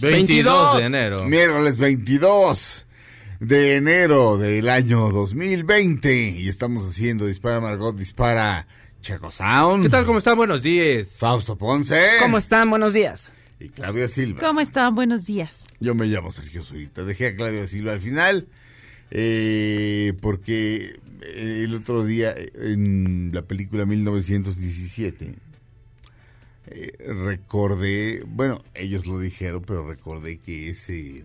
22 de enero. Miércoles 22 de enero del año 2020. Y estamos haciendo Dispara, Margot, dispara Chaco Sound. ¿Qué tal? ¿Cómo están? Buenos días. Fausto Ponce. ¿Cómo están? Buenos días. Y Claudia Silva. ¿Cómo están? Buenos días. Yo me llamo Sergio Zurita. Dejé a Claudia Silva al final. eh, porque el otro día en la película 1917 eh, recordé, bueno, ellos lo dijeron, pero recordé que ese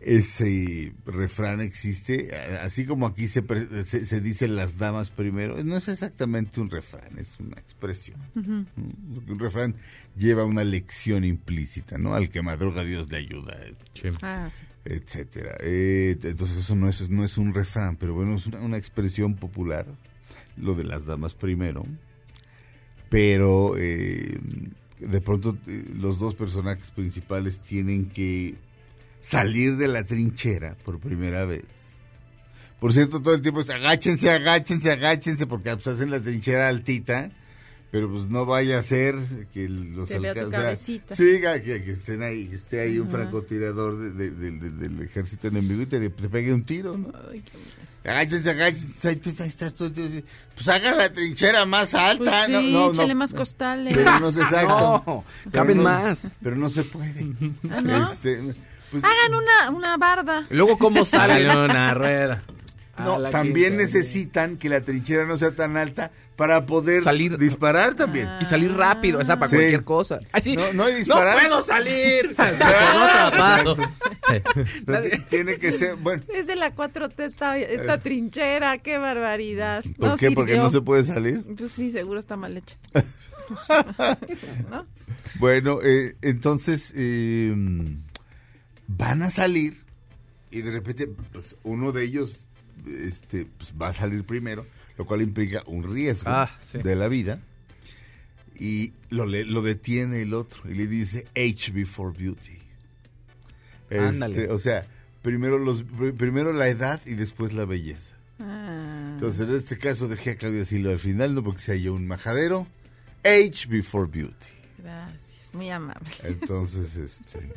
ese refrán existe, así como aquí se, pre- se, se dice las damas primero, no es exactamente un refrán, es una expresión. Porque un refrán lleva una lección implícita, ¿no? Al que madruga Dios le ayuda, Ah, sí. etcétera. Eh, entonces eso no es, no es un refrán, pero bueno, es una, una expresión popular, lo de las damas primero. Pero eh, de pronto eh, los dos personajes principales tienen que salir de la trinchera por primera vez. Por cierto, todo el tiempo es agáchense, agáchense, agáchense, porque pues, hacen la trinchera altita, pero pues no vaya a ser que los Te vea tu alca- o sea, sí, que, que estén ahí, que esté ahí un francotirador de- de- de- de- del ejército enemigo y te, te pegue un tiro, ¿no? Ay, qué Agáchense, agáchense, ahí, estás. Pues haga la trinchera más alta, Pues no, sí, no, no. échale más costales. Pero no es exacto. No, caben no- más. Pero no se puede. ¿Ah, no? Este, pues, Hagan una, una barda. Luego, ¿cómo sale una rueda? No, A la también necesitan que la trinchera no sea tan alta para poder Salir- disparar también. Y salir rápido, esa para Sí. cualquier cosa. Así, No, no hay disparar. puedo salir! Ah, Tiene que ser, bueno, Es de la 4T esta, esta trinchera, qué barbaridad. Eh. ¿por no qué? Porque sirvió. no se puede salir. Pues sí, seguro está mal hecha. ¿No? Bueno, eh, entonces eh, van a salir y de repente pues, uno de ellos este, pues, va a salir primero, lo cual implica un riesgo Ah, sí. de la vida. Y lo, le- lo detiene el otro y le dice H before beauty. Este, Ándale. o sea, primero, los, pr- primero la edad y después la belleza. Ah. Entonces, en este caso dejé a Claudia Silva al final, no porque sea yo un majadero. Age before beauty. Gracias, muy amable. Entonces, este.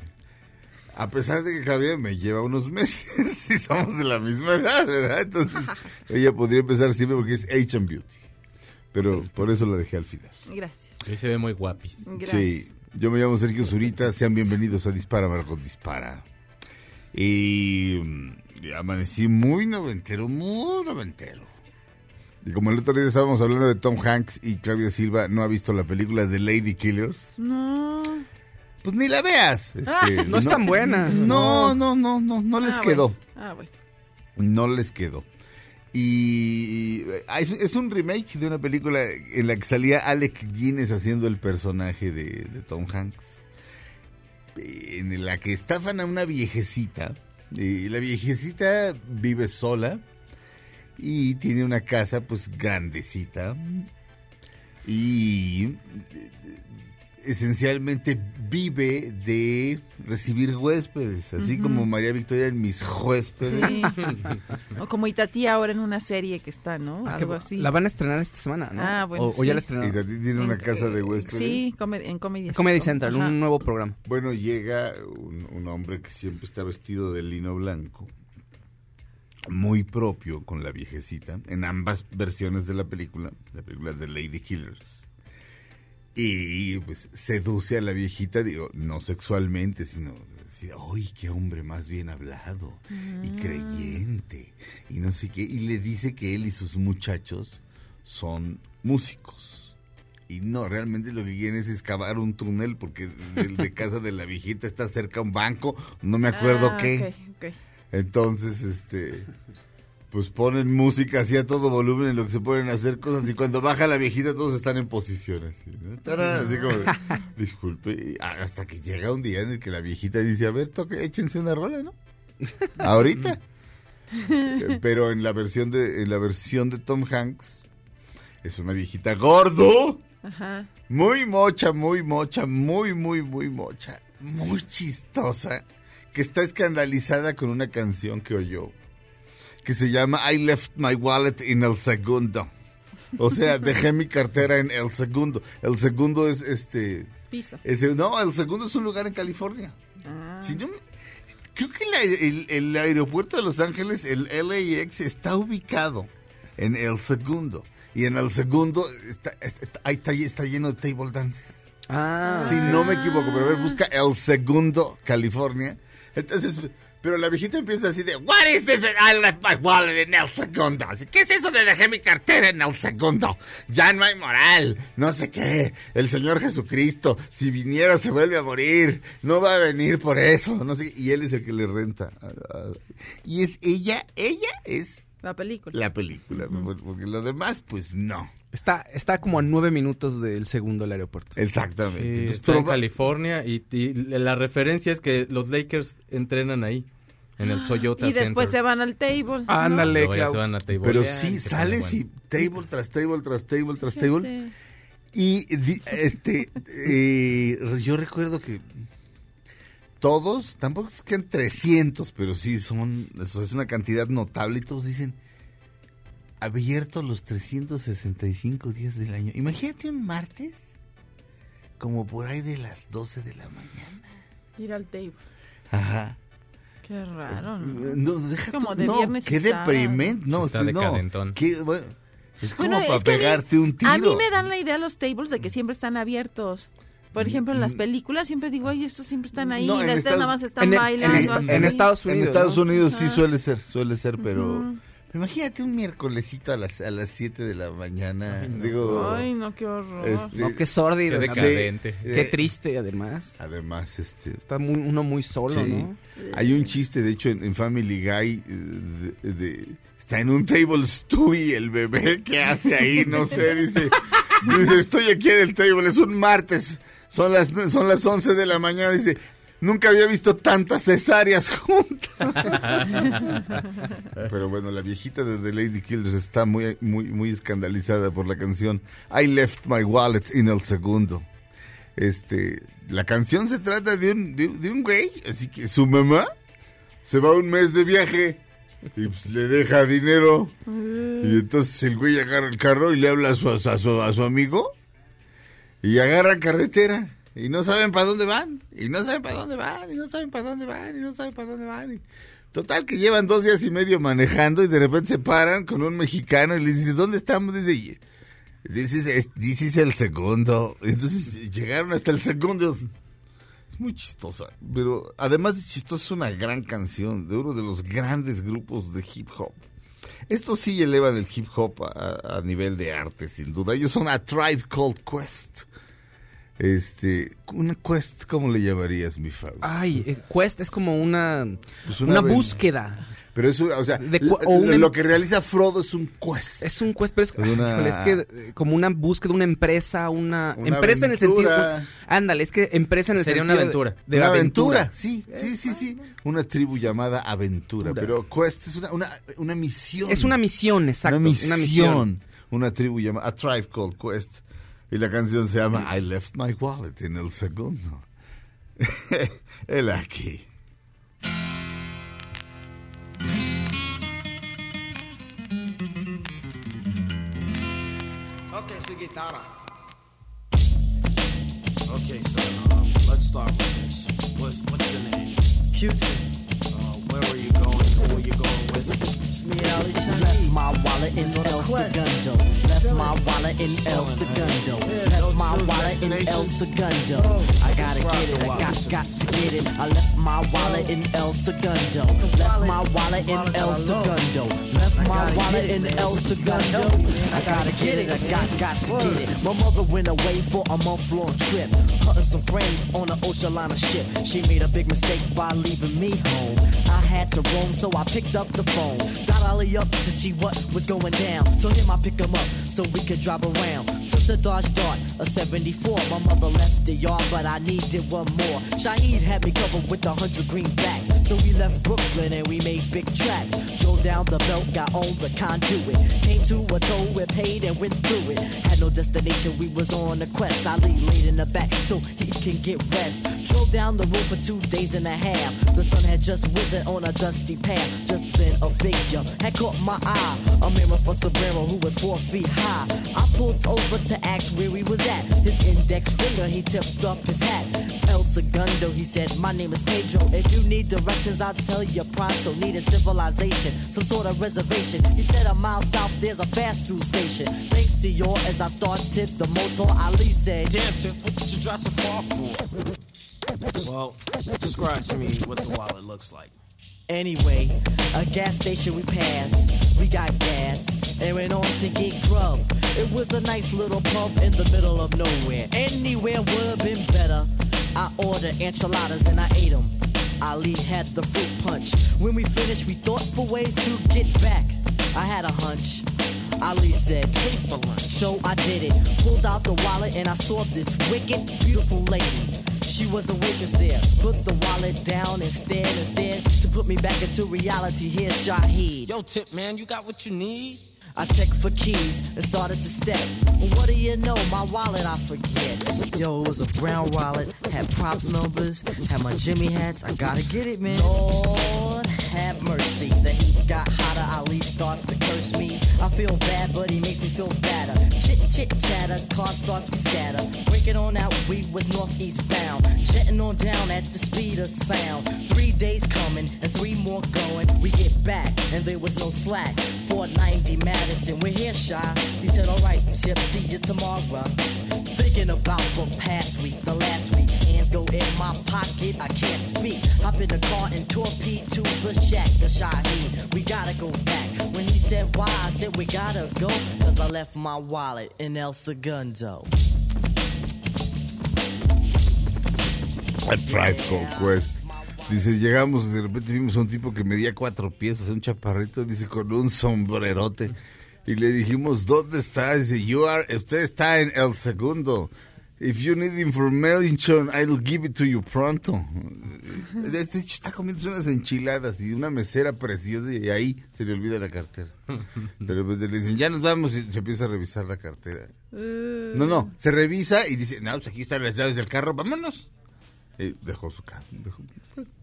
A pesar de que Claudia me lleva unos meses y somos de la misma edad, ¿verdad? Entonces, ella podría empezar siempre porque es Age and Beauty. Pero por eso la dejé al final. Gracias. Sí, se ve muy guapis. Gracias. Sí, yo me llamo Sergio Zurita, sean bienvenidos a Dispara, Marcos Dispara. Y, mm, y amanecí muy noventero, muy noventero. Y como el otro día estábamos hablando de Tom Hanks y Claudia Silva no ha visto la película de Lady Killers, No. Pues ni la veas. este, no es tan buena. No, no, no, no, no les Ah, quedó. bueno. Ah, bueno. No les quedó. Y ah, es, es un remake de una película en la que salía Alec Guinness haciendo el personaje de, de Tom Hanks. En la que estafan a una viejecita. Y la viejecita vive sola y tiene una casa pues grandecita. Y eh, esencialmente vive de recibir huéspedes, así como María Victoria en mis huéspedes. Sí. o como Itatí ahora en una serie que está, ¿no? Ah, Algo así. La van a estrenar esta semana, ¿no? Ah, bueno, O, o ya la estrenaron. también tiene una casa de huéspedes. Sí, en Comedy Comedy Central. Central, Ajá. un nuevo programa. Bueno, llega un, un hombre que siempre está vestido de lino blanco, muy propio con la viejecita, en ambas versiones de la película, la película de Lady Killers. Y pues seduce a la viejita, digo, no sexualmente, sino decir, ¡ay, qué hombre más bien hablado! Y creyente, y no sé qué. Y le dice que él y sus muchachos son músicos. Y no, realmente lo que quieren es excavar un túnel porque de, de casa de la viejita está cerca un banco, no me acuerdo Ah, qué. ok, ok. Entonces, este, pues ponen música así a todo volumen en lo que se pueden hacer cosas y cuando baja la viejita todos están en posición así, ¿no? Así como, disculpe, hasta que llega un día en el que la viejita dice, a ver, toque, échense una rola, ¿no? Ahorita. Eh, Pero en la versión de, en la versión de Tom Hanks, es una viejita gordo, Ajá. muy mocha, muy mocha, muy, muy, muy mocha, muy chistosa, que está escandalizada con una canción que oyó, que se llama I left my wallet in el segundo. O sea, dejé mi cartera en el segundo. El segundo es este... Piso. no, el segundo es un lugar en California. Ah. Si no creo que la- el, el aeropuerto de Los Ángeles, el LAX, está ubicado en el segundo. Y en el segundo está, está, ahí está, está lleno de table dances. Ah. Si no me equivoco, pero a ver, busca el segundo California. Entonces, pero la viejita empieza así de, What is this? I left my wallet en el segundo. ¿Qué es eso de dejé mi cartera en el segundo? Ya no hay moral, no sé qué. El Señor Jesucristo, si viniera se vuelve a morir. No va a venir por eso, no sé. Y él es el que le renta. Y es ella, ella es La película. la película. Porque lo demás, pues no. Está, está como a nueve minutos del segundo del aeropuerto. Exactamente. Sí, Entonces, está en California y, y la referencia es que los Lakers entrenan ahí, en el Toyota Ah, y después se van al table. ¿no? Ándale. Luego ya Klaus. se van a tablear, Pero sí, sales y table tras table tras table tras table. Y este, eh, yo recuerdo que todos, tampoco es que en 300, pero sí son, eso es una cantidad notable y todos dicen, abierto los 365 días del año. Imagínate un martes, como por ahí de las 12 de la mañana. Ir al table. Ajá. Qué raro, ¿no? No, deja Como tú- de no, viernes qué deprimente. No, está no. Qué, bueno, es como Bueno, para es que a mí- pegarte un tiro. A mí me dan la idea los tables de que siempre están abiertos. Por ejemplo, en las películas siempre digo, ay, estos siempre están ahí, Mm. No, en y las Estados- nada más están en el- bailando. en- Estados En Unidos, sí suele ser, suele ser, pero Imagínate un miércolesito a las, a las 7 de la mañana. Digo, Ay, no, qué horror. este, No, qué sórdido. Qué ¿no? decadente. Qué eh, triste, además. Además, este... Está muy, uno muy solo, sí. ¿no? Hay un chiste, de hecho, en, en Family Guy, eh, de- de- está en un table Stewie, el bebé, ¿qué hace ahí? No sé, dice, dice, estoy aquí en el table, es un martes, son las, son las 11 de la mañana, dice, nunca había visto tantas cesáreas juntas. Pero bueno, la viejita de The Lady Killers está muy, muy, muy escandalizada por la canción I Left My Wallet in el segundo. Este, la canción se trata de un, de, de un güey, así que su mamá se va un mes de viaje y pues, le deja dinero. Y entonces el güey agarra el carro y le habla a su, a su, a su amigo y agarran carretera y no saben para dónde van, y no saben para dónde van, y no saben para dónde van, y no saben para dónde van. Total que llevan dos días y medio manejando y de repente se paran con un mexicano y le dice, ¿dónde estamos? Dice, This el segundo. Entonces llegaron hasta el segundo. Es muy chistosa. Pero además de chistosa, es una gran canción de uno de los grandes grupos de hip hop. Estos sí elevan el hip hop a, a nivel de arte, sin duda. Ellos son A Tribe Called Quest. Este, una quest, ¿cómo le llamarías, mi Fausto? Ay, eh, Quest es como una, Pues una, búsqueda. Pero eso, o sea, De lo, cu- o un lo que realiza Frodo es un quest. Es un quest, pero es, Es una- es que eh, como una búsqueda, una empresa, una, Una empresa en el sentido. Ándale, es que empresa en el Sería una sentido de- aventura. De, una aventura. aventura. Sí, sí, sí, sí. Una tribu llamada Aventura. Pero Quest es una, una, una misión. Es una misión, exacto. Una Una misión. misión. Una tribu llamada A Tribe Called Quest. Y la canción se llama I Left My Wallet en el segundo. El aquí. Okay, so guitarra. Okay, so um, let's start with this. What's what's your name? Q-tip. Uh, where were you going? Who were you going with? Shannon. my wallet in El Segundo. Left my wallet in El Segundo. Left my wallet in El Segundo. I gotta get it, I got, got to get it. I left my wallet in El Segundo. Left my wallet in El Segundo. Left my wallet in El Segundo. I gotta get it, I got, got to get it. My mother went away for a month long trip. Hunting some friends on an ocean liner ship. She made a big mistake by leaving me home. I had to roam, so I picked up the phone. Got Ollie up to see what was going down. Told him I'd pick him up so we could drive around. Took the Dodge Dart, a 74. My mother left the yard, but I needed one more. Shaheed had me covered with a hundred greenbacks. So we left Brooklyn and we made big tracks. Drove down the belt, got on the conduit. Came to a toll, we paid and went through it. Had no destination, we was on a quest. Ali laid in the back so he can get rest. Drove down the road for two days and a half. The sun had just risen on a dusty path. Just then a figure had caught my eye. A mirror for Sombrero who was four feet high. I pulled over to ask where he was at. His index finger, he tipped up his hat. El Segundo, he said, My name is Pedro. If you need directions, I'll tell you pronto. Need a civilization, some sort of reservation. He said, A mile south, there's a fast food station. Thanks to your, as I started the motor, Ali said, Damn, Tip, what you drive so far for? Well, describe to me what the wallet looks like. Anyway, a gas station we passed. We got gas and went on to get grub. It was a nice little pub in the middle of nowhere. Anywhere would have been better. I ordered enchiladas and I ate them. Ali had the fruit punch. When we finished, we thought for ways to get back. I had a hunch. Ali said, pay for lunch. So I did it. Pulled out the wallet and I saw this wicked, beautiful lady. She was a waitress there. Put the wallet down and stared and stared to put me back into reality. Here's Shaheed. Yo, Tip, man, you got what you need? I checked for keys and started to step. Well, what do you know? My wallet I forget. Yo, it was a brown wallet, had props numbers, had my Jimmy hats. I gotta get it, man. Lord have mercy. The heat got hotter. Ali starts to curse me. I feel bad, but he makes me feel better. Chit chit chatter, car starts to scatter. Breaking on out, we was northeast bound. Jetting on down at the speed of sound. Three days coming and three more going. We get back and there was no slack. 490 Madison, we're here, shy. He said, alright, see you tomorrow. Thinking about the past week, the last week. Hands go in my pocket, I can't speak. Hop in the car and torpedo to the shack, the Shaheed. We gotta go back. When he said why, I said we gotta go. Cause I left my wallet in El Segundo. Quest. Dice, llegamos y de repente vimos a un tipo que medía cuatro pies, un chaparrito, dice, con un sombrerote. Y le dijimos, ¿dónde está? Dice, you are, usted está en el segundo. If you need information, I'll give it to you pronto. Este hecho está comiendo unas enchiladas y una mesera preciosa y ahí se le olvida la cartera. De repente le dicen, ya nos vamos y se empieza a revisar la cartera. No, no, se revisa y dice, no, pues aquí están las llaves del carro, vámonos. Y dejó su, ca- dejó,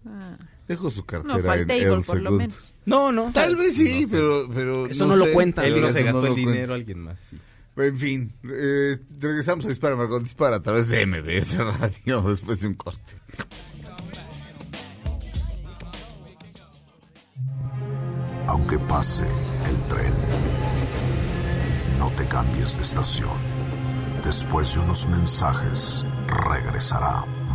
Ah. dejó su No, cartera al en el por lo segundo. menos. No, no. Tal vez sí, pero, pero Eso no lo sé. cuenta. Él no se gastó lo el cuenta. dinero, alguien más, sí. En fin, eh, regresamos a Dispara, Margot Dispara a través de MBS Radio después de un corte. Aunque pase el tren, no te cambies de estación. Después de unos mensajes, regresará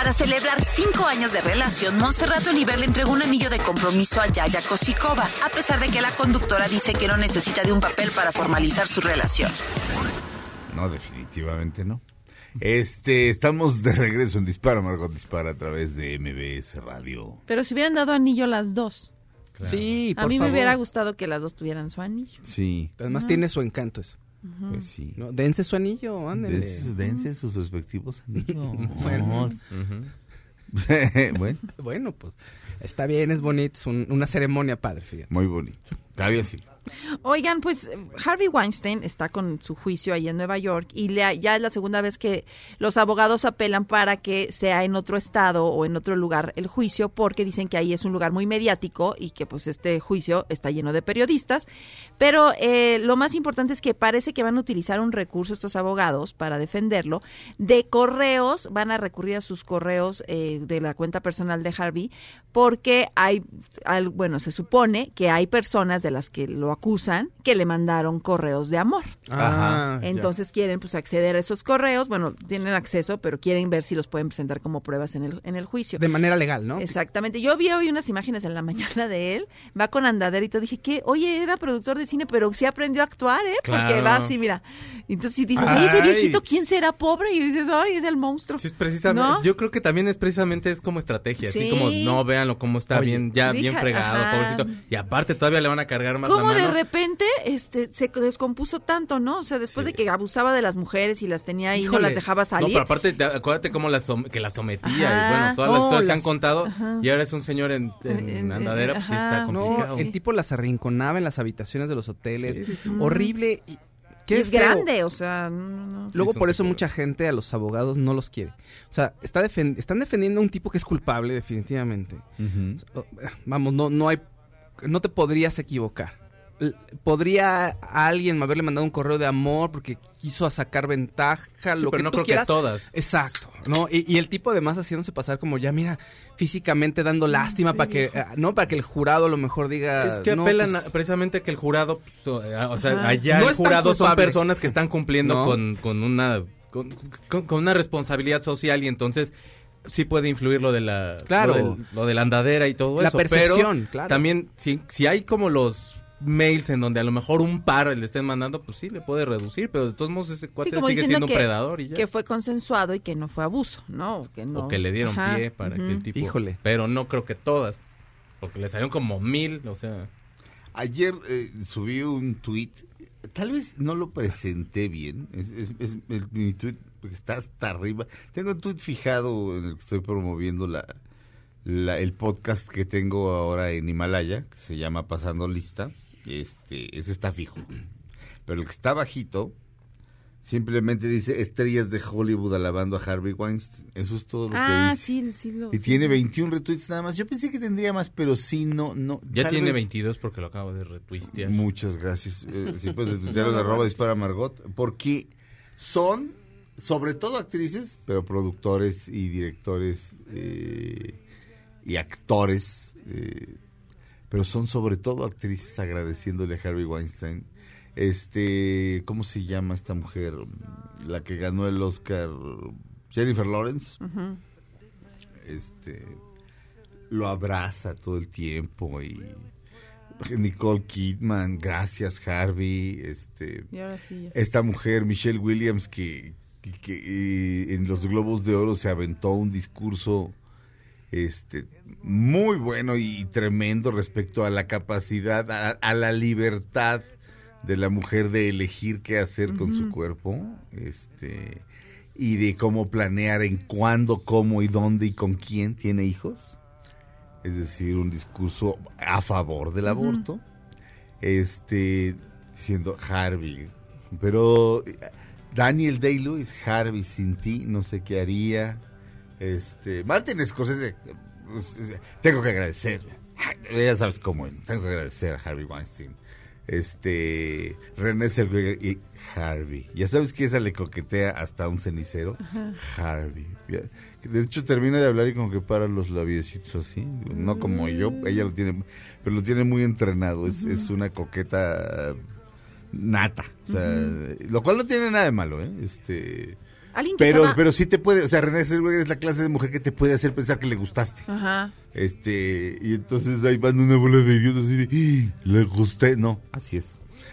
Para celebrar cinco años de relación, Montserrat Oliver le entregó un anillo de compromiso a Yaya Kosikova, a pesar de que la conductora dice que no necesita de un papel para formalizar su relación. No, definitivamente no. Este, estamos de regreso en Dispara, Margot Dispara a través de MBS Radio. Pero si hubieran dado anillo las dos. Sí, A por mí me hubiera gustado que las dos tuvieran su anillo. Sí, Además tiene su encanto eso. Pues sí. ¿no? Dense su anillo, ándale. Dense, dense sus respectivos anillos. Bueno. bueno, Bueno, pues está bien, es bonito, es un- una ceremonia padre, fíjate. muy bonito. Claudia sí. Oigan, pues Harvey Weinstein está con su juicio ahí en Nueva York y ya es la segunda vez que los abogados apelan para que sea en otro estado o en otro lugar el juicio porque dicen que ahí es un lugar muy mediático y que pues este juicio está lleno de periodistas. Pero eh, lo más importante es que parece que van a utilizar un recurso estos abogados para defenderlo de correos, van a recurrir a sus correos eh, de la cuenta personal de Harvey porque hay, al- bueno, se supone que hay personas de las que lo acusan que le mandaron correos de amor. Ya. Entonces quieren pues acceder a esos correos, bueno, tienen acceso, pero quieren ver si los pueden presentar como pruebas en el, en el juicio. De manera legal, ¿no? Exactamente. Yo vi hoy unas imágenes en la mañana de él, va con andadera y todo. Dije que, oye, era productor de cine, pero sí aprendió a actuar, ¿eh? Porque Claro. va así, mira. Entonces si dices, oye, ese Ay. viejito, ¿quién será pobre? Y dices, ay, es el monstruo. Sí, es precisamente. ¿No? Yo creo que también es precisamente es como estrategia, Sí. así como no véanlo cómo está Oye, bien, ya bien fregado, ajá. pobrecito. Y aparte todavía le van a cargar más la ¿Cómo de repente este, se descompuso tanto, no? O sea, después Sí. de que abusaba de las mujeres y las tenía ahí, no las dejaba No, salir. pero aparte, te- acuérdate cómo la som- que la sometía Ajá. y bueno, todas las No, historias que las- han contado Ajá. y ahora es un señor en, en En- andadera, pues está No, complicado. el tipo las arrinconaba en las habitaciones de los hoteles. Sí, sí, sí. Horrible. Y, Y qué es grande, o sea, no, no, no. Luego por eso mucha gente a los abogados no los quiere. O sea, está están defendiendo a un tipo que es culpable definitivamente. Oh, Vamos, no, no hay, no te podrías equivocar. Podría a alguien haberle mandado un correo de amor porque quiso sacar ventaja, Sí, lo pero que no tú creo quieras. que todas. Exacto, ¿no? Y, y el tipo además haciéndose pasar como ya, mira, físicamente dando lástima para que, no, para que el jurado a lo mejor diga. Es que no, apelan pues, a- precisamente que el jurado, pues, eh, o sea, Ajá. allá No el jurado son personas que están cumpliendo ¿No? con, con una con, con- con una responsabilidad social y entonces sí puede influir lo de la Claro. lo, de la andadera y todo La eso, percepción, pero claro. también si, si hay como los mails en donde a lo mejor un par le estén mandando, pues sí le puede reducir, pero de todos modos ese cuate Sí, sigue siendo un que, predador y ya. que fue consensuado y que no fue abuso, ¿no? O que, no, o que le dieron Ajá, pie para que ujú. el tipo Híjole. pero no creo que todas porque le salieron como mil, o sea, Ayer eh, subí un tweet, tal vez no lo presenté bien, es, es- es- el- mi tweet está hasta arriba. Tengo un tweet fijado en el que estoy promoviendo la, la- el podcast que tengo ahora en Himalaya, que se llama Pasando Lista. Este, ese está fijo. Pero el que está bajito simplemente dice estrellas de Hollywood alabando a Harvey Weinstein. Eso es todo lo Ah, que dice. sí, sí. Lo, Y sí. tiene 21 retweets nada más. Yo pensé que tendría más, pero sí, no, no. ya tiene vez- 22 porque lo acabo de retuistear. Muchas gracias. Eh, si puedes estudiar en arroba dispara Margot, porque son sobre todo actrices, pero productores y directores eh, y actores, eh, pero son sobre todo actrices agradeciéndole a Harvey Weinstein. Este, ¿cómo se llama esta mujer? La que ganó el Oscar, Jennifer Lawrence. Este, lo abraza todo el tiempo y Nicole Kidman, gracias Harvey, este, Y ahora sí. ya. esta mujer Michelle Williams que, que- que, eh, en los Globos de Oro se aventó un discurso este muy bueno y tremendo respecto a la capacidad a, a la libertad de la mujer de elegir qué hacer con su cuerpo este y de cómo planear en cuándo, cómo y dónde y con quién tiene hijos. Es decir, un discurso a favor del aborto. Este, diciendo Harvey. Pero eh, Daniel Day-Lewis, Harvey sin ti, no sé qué haría. Este, Martin Scorsese, pues, tengo que agradecer. Ya sabes cómo es, tengo que agradecer a Harvey Weinstein. Este, René Zellweger y Harvey. Ya sabes que esa le coquetea hasta un cenicero. Harvey. De hecho, termina de hablar y como que para los labiositos así. No como yo, ella lo tiene, pero lo tiene muy entrenado. Es, es una coqueta nata. O sea, Lo cual no tiene nada de malo, ¿eh? Este. Alguien que Pero, estaba- pero sí te puede, o sea, René Zellweger es la clase de mujer que te puede hacer pensar que le gustaste. Ajá. Este, y entonces ahí van una bola de idiotas así de, "Ah, le gusté, no, así es.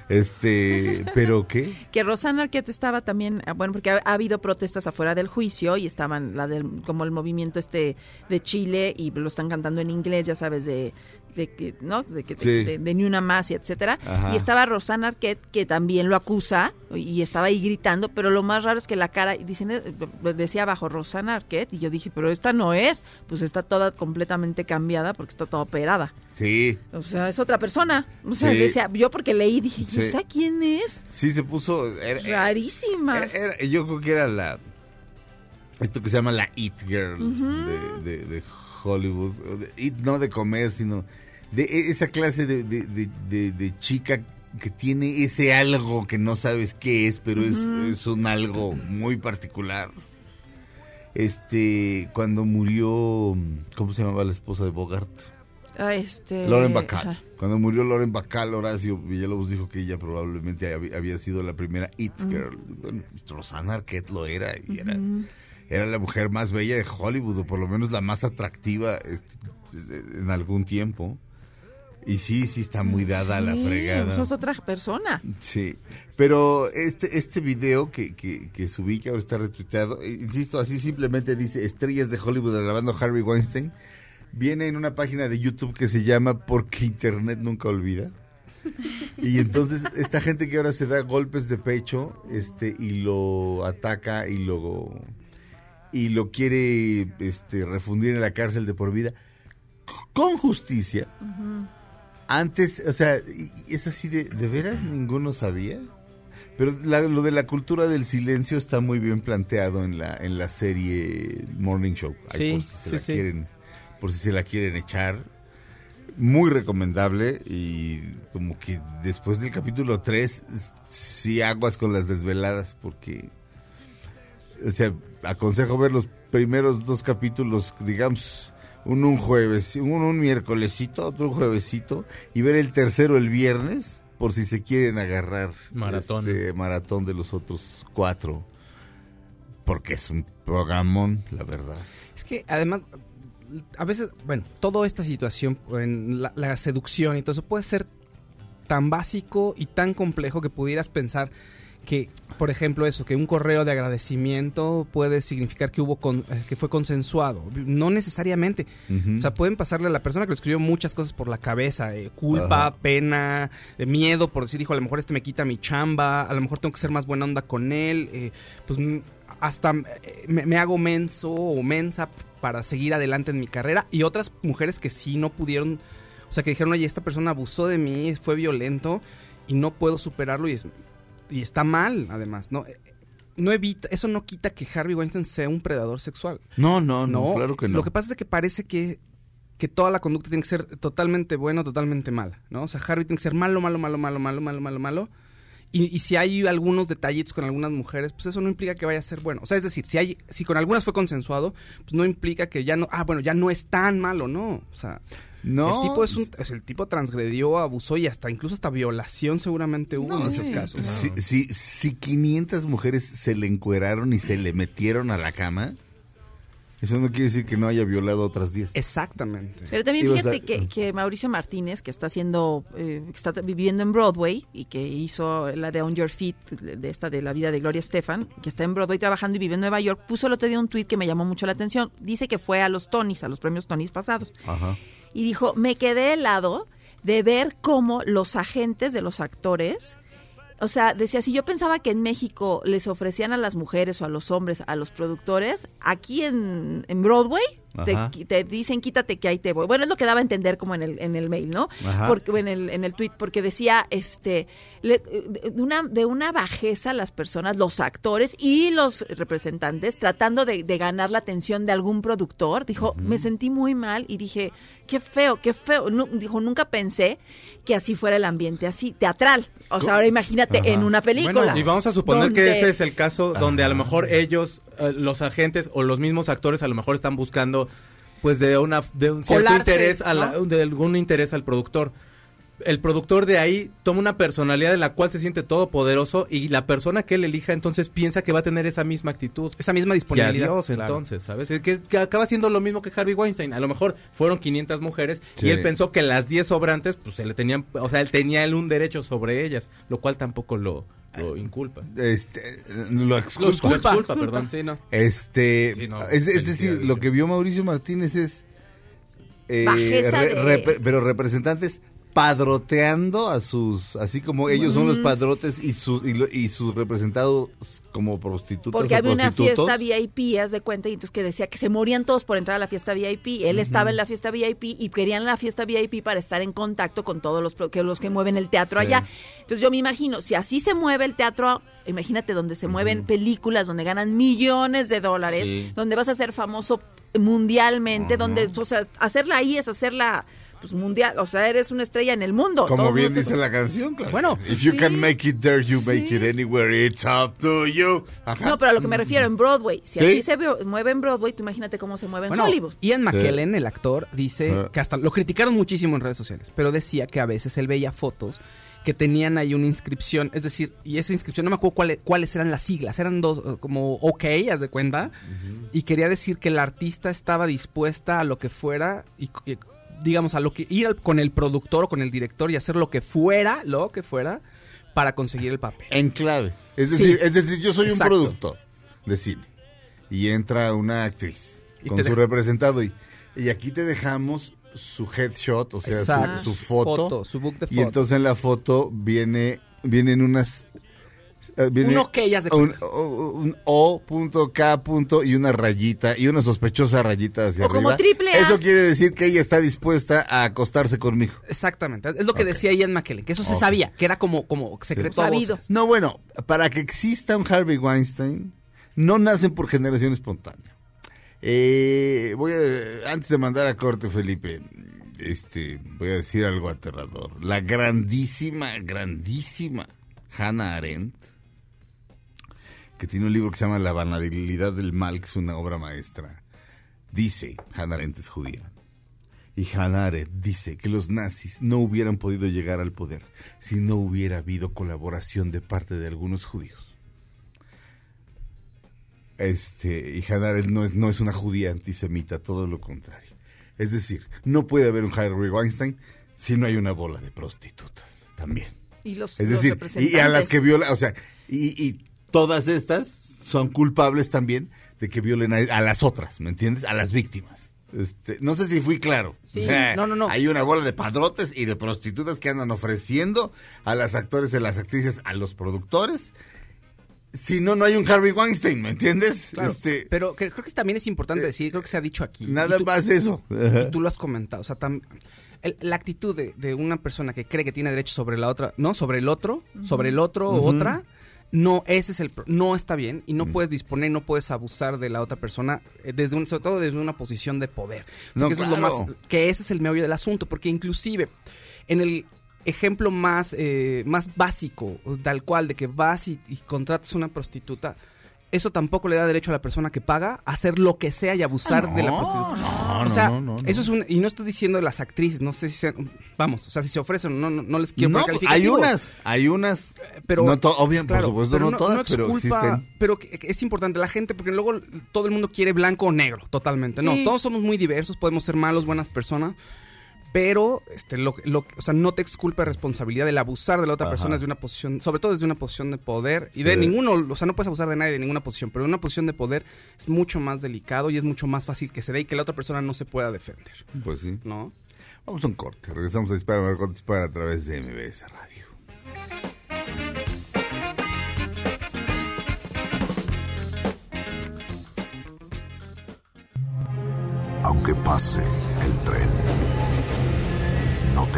Este, pero ¿qué? Que Rosana Arquette estaba también, ah, bueno, porque ha, ha habido protestas afuera del juicio y estaban la del, como el movimiento este de Chile y lo están cantando en inglés, ya sabes, de, de que, ¿no? De que Sí. de, de ni una más y etcétera. Ajá. Y estaba Rosana Arquette que también lo acusa y estaba ahí gritando, pero lo más raro es que la cara, dicen, eh, decía abajo Rosana Arquette y yo dije, pero esta no es, pues está toda completamente cambiada porque está toda operada. Sí, O sea, es otra persona. O sea, Sí. decía, yo porque leí dije, ¿y Sí. esa quién es? sí se puso... era- Rarísima. era- era- yo creo que era la... Esto que se llama la It Girl de, de- de Hollywood. It no de comer, sino de e- esa clase de, de- de- chica que tiene ese algo que no sabes qué es, pero es- es, un algo muy particular. Este, cuando murió, ¿cómo se llamaba la esposa de Bogart? Ah, este, Loren Bacall. ajá. Cuando murió Loren Bacall, Horacio Villalobos dijo que ella probablemente había, sido la primera It Girl. Bueno, Rosanna Arquette lo era y era, era la mujer más bella de Hollywood, o por lo menos la más atractiva este, en algún tiempo. Y sí, sí está muy dada a la fregada. Es otra persona. Sí, pero este este video que, que, que subí, que ahora está retuiteado, eh, insisto, así simplemente dice Estrellas de Hollywood alabando a Harvey Weinstein, viene en una página de YouTube que se llama Porque Internet Nunca Olvida. Y entonces esta gente que ahora se da golpes de pecho este y lo ataca y lo y lo quiere este refundir en la cárcel de por vida con justicia. Antes, o sea, es así de, ¿de veras ninguno sabía? Pero la- lo de la cultura del silencio está muy bien planteado en la, en la serie Morning Show. Sí, por si se sí, la sí. quieren, por si se la quieren echar. Muy recomendable y como que después del capítulo 3 sí aguas con las desveladas porque o sea, aconsejo ver los primeros dos capítulos, digamos, uno un jueves, uno un miércolesito, otro un juevesito, y ver el tercero el viernes, por si se quieren agarrar Maratón. este maratón de los otros cuatro. Porque es un programón, la verdad. Es que además, a veces, bueno, toda esta situación, en la, la seducción y todo eso puede ser tan básico y tan complejo que pudieras pensar que, por ejemplo, eso, que un correo de agradecimiento puede significar que hubo con- eh, que fue consensuado. No necesariamente. O sea, pueden pasarle a la persona que lo escribió muchas cosas por la cabeza. eh, culpa, pena, eh, miedo por decir, hijo, a lo mejor este me quita mi chamba, a lo mejor tengo que ser más buena onda con él. eh, pues mm, hasta eh, me, me hago menso o mensa para seguir adelante en mi carrera. Y otras mujeres que sí no pudieron, o sea, que dijeron, oye, esta persona abusó de mí, fue violento y no puedo superarlo y, es- y está mal, además, ¿no? Eh, No evita, eso no quita que Harvey Weinstein sea un predador sexual. No, no, no, claro que no. Lo que pasa es que parece que, que toda la conducta tiene que ser totalmente buena o totalmente mala, ¿no? O sea, Harvey tiene que ser malo, malo, malo, malo, malo, malo, malo, malo. Y, y si hay algunos detallitos con algunas mujeres, pues eso no implica que vaya a ser bueno. O sea, es decir, si hay, si con algunas fue consensuado, pues no implica que ya no, ah, bueno, ya no es tan malo, ¿no? O sea, No. el tipo es un, es- el tipo transgredió, abusó y hasta incluso hasta violación seguramente hubo en esos casos. Si, si, si 500 mujeres se le encueraron y se le metieron a la cama, eso no quiere decir que no haya violado otras 10. Exactamente. Pero también fíjate a- que, que Mauricio Martínez, que está haciendo, eh, que está viviendo en Broadway y que hizo la de On Your Feet, de esta de la vida de Gloria Estefan, que está en Broadway trabajando y vive en Nueva York, puso el otro día un tweet que me llamó mucho la atención. Dice que fue a los Tonys, a los premios Tonys pasados. Ajá. Y dijo, me quedé helado de ver cómo los agentes de los actores, o sea, decía, si yo pensaba que en México les ofrecían a las mujeres o a los hombres, a los productores, aquí en, en Broadway, te, te dicen quítate que ahí te voy. Bueno, es lo que daba a entender como en el, en el mail, ¿no? Ajá. Porque, en el, en el tweet, porque decía, este, le- de, una, de una bajeza las personas, los actores y los representantes tratando de, de ganar la atención de algún productor. Dijo, me sentí muy mal y dije, qué feo, qué feo. Dijo, nunca pensé que así fuera el ambiente, así, teatral. O sea, ahora imagínate Ajá. en una película. Bueno, y vamos a suponer que ese es el caso donde a lo mejor ellos, eh, los agentes o los mismos actores a lo mejor están buscando pues de una de un cierto Colarse, interés a la- ¿no? de algún interés al productor. El productor de ahí toma una personalidad en la cual se siente todopoderoso y la persona que él elija entonces piensa que va a tener esa misma actitud. Esa misma Y disponibilidad. adiós, Claro. entonces, ¿sabes? Es que, que acaba siendo lo mismo que Harvey Weinstein. A lo mejor fueron 500 mujeres Sí. y él pensó que las 10 sobrantes, pues se le tenían, o sea, él tenía él un derecho sobre ellas, lo cual tampoco lo, lo inculpa. Este, lo exculpa. Lo exculpa, perdón. Sí, no. Este, Sí, no, es, es decir, lo que vio Mauricio Martínez es, eh, re- de- pero representantes padroteando a sus, así como ellos son los padrotes y, su, y, lo- y sus representados como prostitutas Porque había una fiesta VIP, haz de cuenta, y entonces que decía que se morían todos por entrar a la fiesta VIP. Él estaba en la fiesta VIP y querían la fiesta VIP para estar en contacto con todos los, que, los que mueven el teatro Sí. allá. Entonces yo me imagino, si así se mueve el teatro, imagínate donde se mueven películas, donde ganan millones de dólares, Sí. donde vas a ser famoso mundialmente, donde, o sea, hacerla ahí es hacerla pues mundial, o sea, eres una estrella en el mundo. Como bien mundo- dice la canción, claro. Bueno, If you sí. can make it there, you make it anywhere. It's up to you. Ajá. No, pero a lo que me refiero, en Broadway, si Sí. así se ve- mueve en Broadway, tú imagínate cómo se mueve en Bueno, Hollywood. Ian McKellen, el actor, dice Ah. que hasta lo criticaron muchísimo en redes sociales, pero decía que a veces él veía fotos que tenían ahí una inscripción, es decir, y esa inscripción no me acuerdo cuáles, cuáles eran las siglas, eran dos, eh, como OK, haz de cuenta, y quería decir que la artista estaba dispuesta a lo que fuera y, y, digamos a lo que ir al- con el productor o con el director y hacer lo que fuera, lo que fuera para conseguir el papel. En clave. Es Sí. decir, es decir, yo soy Exacto. un productor de cine y entra una actriz Y con su representado y, y aquí te dejamos su headshot, o sea, su, foto, Foto, su book de y foto. entonces en la foto viene vienen unas viene Un ok, haz de un, un O punto K punto y una rayita y una sospechosa rayita hacia O como arriba. triple A. Eso quiere decir que ella está dispuesta a acostarse conmigo. Exactamente, es lo que decía Ian McKellen, que eso se sabía, que era como, como secreto Sabido. No, bueno, para que exista un Harvey Weinstein, no nacen por generación espontánea. Eh, voy a, antes de mandar a corte, Felipe, este, voy a decir algo aterrador. La grandísima, grandísima Hannah Arendt, que tiene un libro que se llama La banalidad del mal, que es una obra maestra, dice, Hannah Arendt es judía, y Hannah Arendt dice que los nazis no hubieran podido llegar al poder si no hubiera habido colaboración de parte de algunos judíos. Este, y Hannah Arendt no es, no es una judía antisemita, todo lo contrario. Es decir, no puede haber un Harvey Weinstein si no hay una bola de prostitutas también. Y los, Es los decir, y a las que viola, o sea, y, y todas estas son culpables también de que violen a, a las otras, ¿me entiendes? A las víctimas. Este, no sé si fui claro. Sí, no, no, no. Hay una bola de padrotes y de prostitutas que andan ofreciendo a las actores y las actrices, a los productores. Si no, no hay un Harvey Weinstein, ¿me entiendes? Claro, Este, pero creo que también es importante decir, creo que se ha dicho aquí. nada tú- más eso. y tú lo has comentado, o sea, tam- el- la actitud de, de una persona que cree que tiene derecho sobre la otra, no, sobre el otro, sobre el otro o otra, no, ese es el, no está bien y no puedes disponer, no puedes abusar de la otra persona, eh, desde un, sobre todo desde una posición de poder. O sea, No, que, eso es lo más, que ese es el meollo del asunto, porque inclusive en el ejemplo más, eh, más básico, tal cual, de que vas y, y contratas una prostituta, eso tampoco le da derecho a la persona que paga a hacer lo que sea y abusar de la No, prostituta. no, o no, sea, no, no, no. eso es un... Y no estoy diciendo de las actrices, no sé si sean... Vamos, o sea, si se ofrecen, no, no, no les quiero No, pues, hay unas, hay unas, Pero, no to- obvio, por claro, supuesto, pero no, todas, es pero culpa, existen. Pero es importante la gente, porque luego todo el mundo quiere blanco o negro, totalmente. No, todos somos muy diversos, podemos ser malos, buenas personas, pero este, lo, lo- o sea, no te exculpa responsabilidad del abusar de la otra Ajá. persona desde una posición, sobre todo desde una posición de poder, y Sí. de ninguno, o sea, no puedes abusar de nadie de ninguna posición, pero en una posición de poder es mucho más delicado y es mucho más fácil que se dé y que la otra persona no se pueda defender, Pues sí. ¿no? Vamos a un corte. Regresamos a Dispara, Margot Dispara a través de MBS Radio. Aunque pase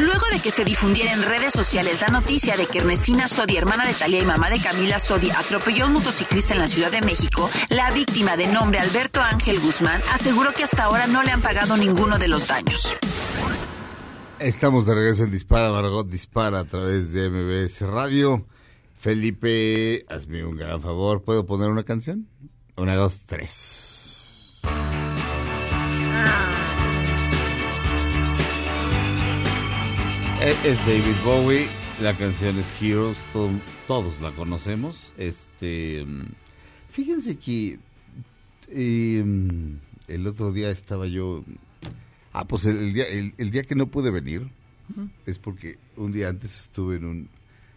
Luego de que se difundiera en redes sociales la noticia de que Ernestina Sodi, hermana de Talía y mamá de Camila Sodi, atropelló a un motociclista en la Ciudad de México, la víctima de nombre Alberto Ángel Guzmán aseguró que hasta ahora no le han pagado ninguno de los daños. Estamos de regreso en Dispara, Margot Dispara a través de MBS Radio. Felipe, hazme un gran favor. ¿Puedo poner una canción? Una, dos, tres. Eh, Es David Bowie La canción es Heroes, todo- todos la conocemos. Este, mm, fíjense que eh, mm, el otro día estaba yo, ah, pues el, el día, el, el día que no pude venir es porque un día antes estuve en un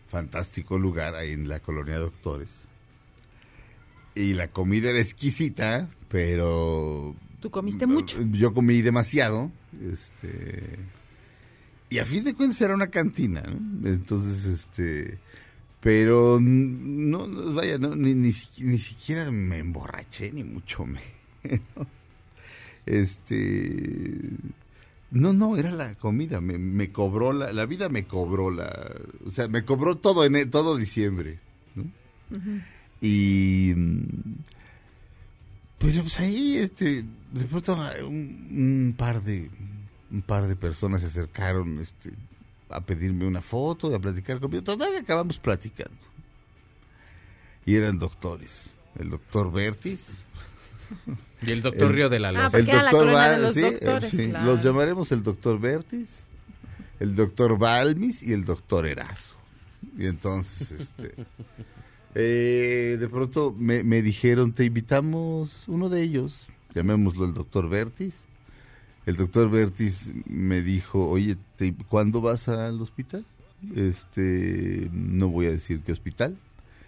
fantástico lugar ahí en la colonia Doctores y la comida era exquisita, pero Tú comiste mucho. yo comí demasiado, este, y a fin de cuentas era una cantina, ¿no? Entonces, este, pero no, no, vaya, no, ni, ni, ni siquiera me emborraché, ni mucho menos. Este, no, no, era la comida, me, me cobró la, la vida me cobró la, o sea, me cobró todo en todo diciembre, ¿no? Y mm, pero pues ahí este de pronto un, un par de un par de personas se acercaron este a pedirme una foto, a platicar conmigo. Total, acabamos platicando. Y eran doctores. El doctor Bertis. Y el doctor El- Río de la Ah, Loza. porque era la colonia Val- de los sí, doctores, sí, claro. Los llamaremos el doctor Bertis, el doctor Balmis y el doctor Erazo. Y entonces, este, eh, de pronto me, me dijeron, te invitamos uno de ellos, llamémoslo el doctor Bertis. El doctor Bertis me dijo, oye, te- ¿cuándo vas al hospital? Este, no voy a decir qué hospital.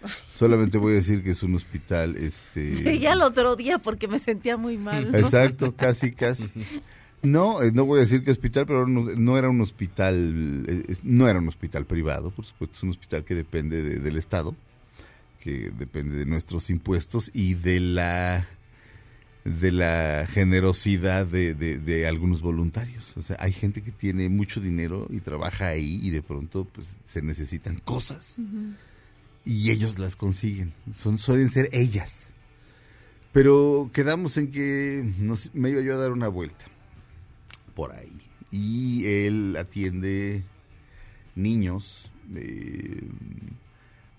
Solamente voy a decir que es un hospital, este... Llegué al otro día porque me sentía muy mal. ¿no? Exacto, casi, casi. No, eh, no voy a decir que hospital, pero no, no era un hospital, eh, no era un hospital privado, por supuesto, es un hospital que depende de- del Estado, que depende de nuestros impuestos y de la de la generosidad de, de- de algunos voluntarios. O sea, hay gente que tiene mucho dinero y trabaja ahí y de pronto pues se necesitan cosas y ellos las consiguen. Son suelen ser ellas. Pero quedamos en que nos, me iba yo a dar una vuelta por ahí. Y él atiende niños, eh,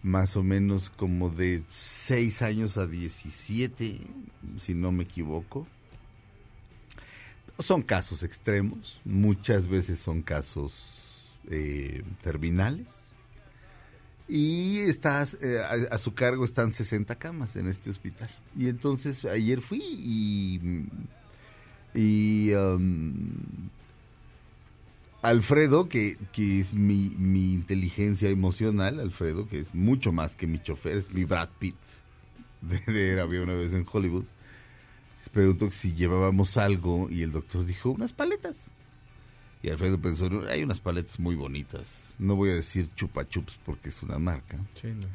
más o menos como de 6 años a 17, si no me equivoco. Son casos extremos, muchas veces son casos eh, terminales. Y estás, eh, a, su cargo están 60 camas en este hospital. Y entonces ayer fui y, y um, Alfredo, que, que es mi, mi inteligencia emocional, Alfredo, que es mucho más que mi chofer, es mi Brad Pitt, de, de Había una vez en Hollywood, les preguntó si llevábamos algo y el doctor dijo, unas paletas. Y Alfredo pensó, "No, hay unas paletas muy bonitas. No voy a decir chupa chups porque es una marca. Sí, no.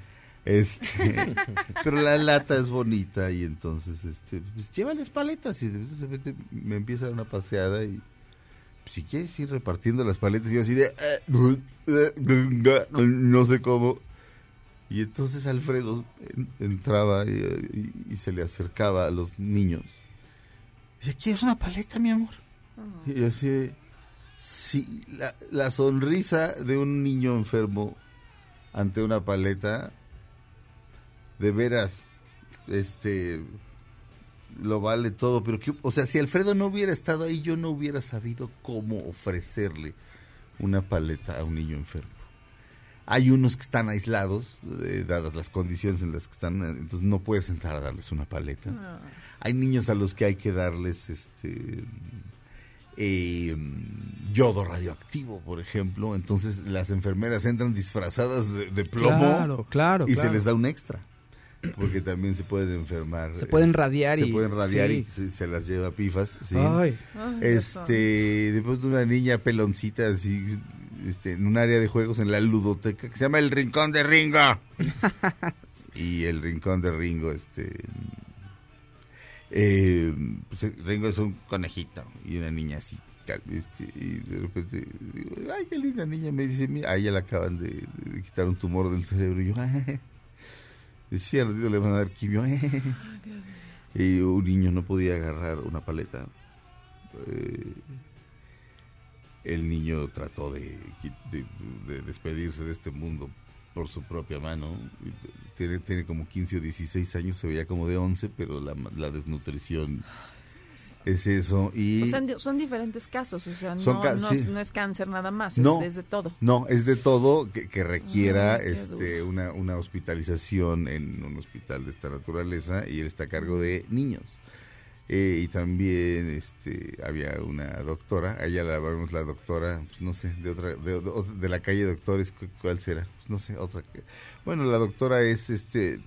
Este, pero la lata es bonita y entonces, este, pues llévales paletas y de repente me empieza una paseada y si quieres ir repartiendo las paletas y yo así de "Eh, no sé cómo y entonces Alfredo en- entraba y, y- y se le acercaba a los niños. Y dice ¿quieres una paleta mi amor? y así sí, la, la sonrisa de un niño enfermo ante una paleta de veras, este, lo vale todo, pero que, o sea, si Alfredo no hubiera estado ahí, yo no hubiera sabido cómo ofrecerle una paleta a un niño enfermo. Hay unos que están aislados, eh, dadas las condiciones en las que están, eh, entonces no puedes entrar a darles una paleta. Hay niños a los que hay que darles, este, eh, yodo radioactivo, por ejemplo, entonces las enfermeras entran disfrazadas de, de plomo Claro, claro, y se les da un extra. Porque también se pueden enfermar. Se pueden eh, radiar Se y- pueden radiar sí. y se, se las lleva pifas. Sí. Ay. Ay. Este, después de una niña peloncita así, este, en un área de juegos en la ludoteca que se llama El Rincón de Ringo. y el Rincón de Ringo, este, eh, pues, Ringo es un conejito y una niña así. este, y de repente digo, ay, qué linda niña. Me dice, mira, a ella le acaban de, de quitar un tumor del cerebro. Y yo, "Ay". decía, al ratito le van a dar quimio. y un niño no podía agarrar una paleta. Eh, el niño trató de despedirse de este mundo por su propia mano. Tiene, tiene como 15 o 16 años, se veía como de 11, pero la, la desnutrición Es eso. Y O sea, di- son diferentes casos, o sea, no, ca- no, sí. es, no es cáncer nada más, No. es, es de todo. No, es de todo que, que requiera este, una, una hospitalización en un hospital de esta naturaleza y él está a cargo de niños. Eh, y también este, había una doctora, a ella la llamamos la doctora, pues, no sé, de otra, de, de- de la calle Doctores, ¿cu- ¿cuál será? Pues, no sé, otra. Bueno, la doctora es este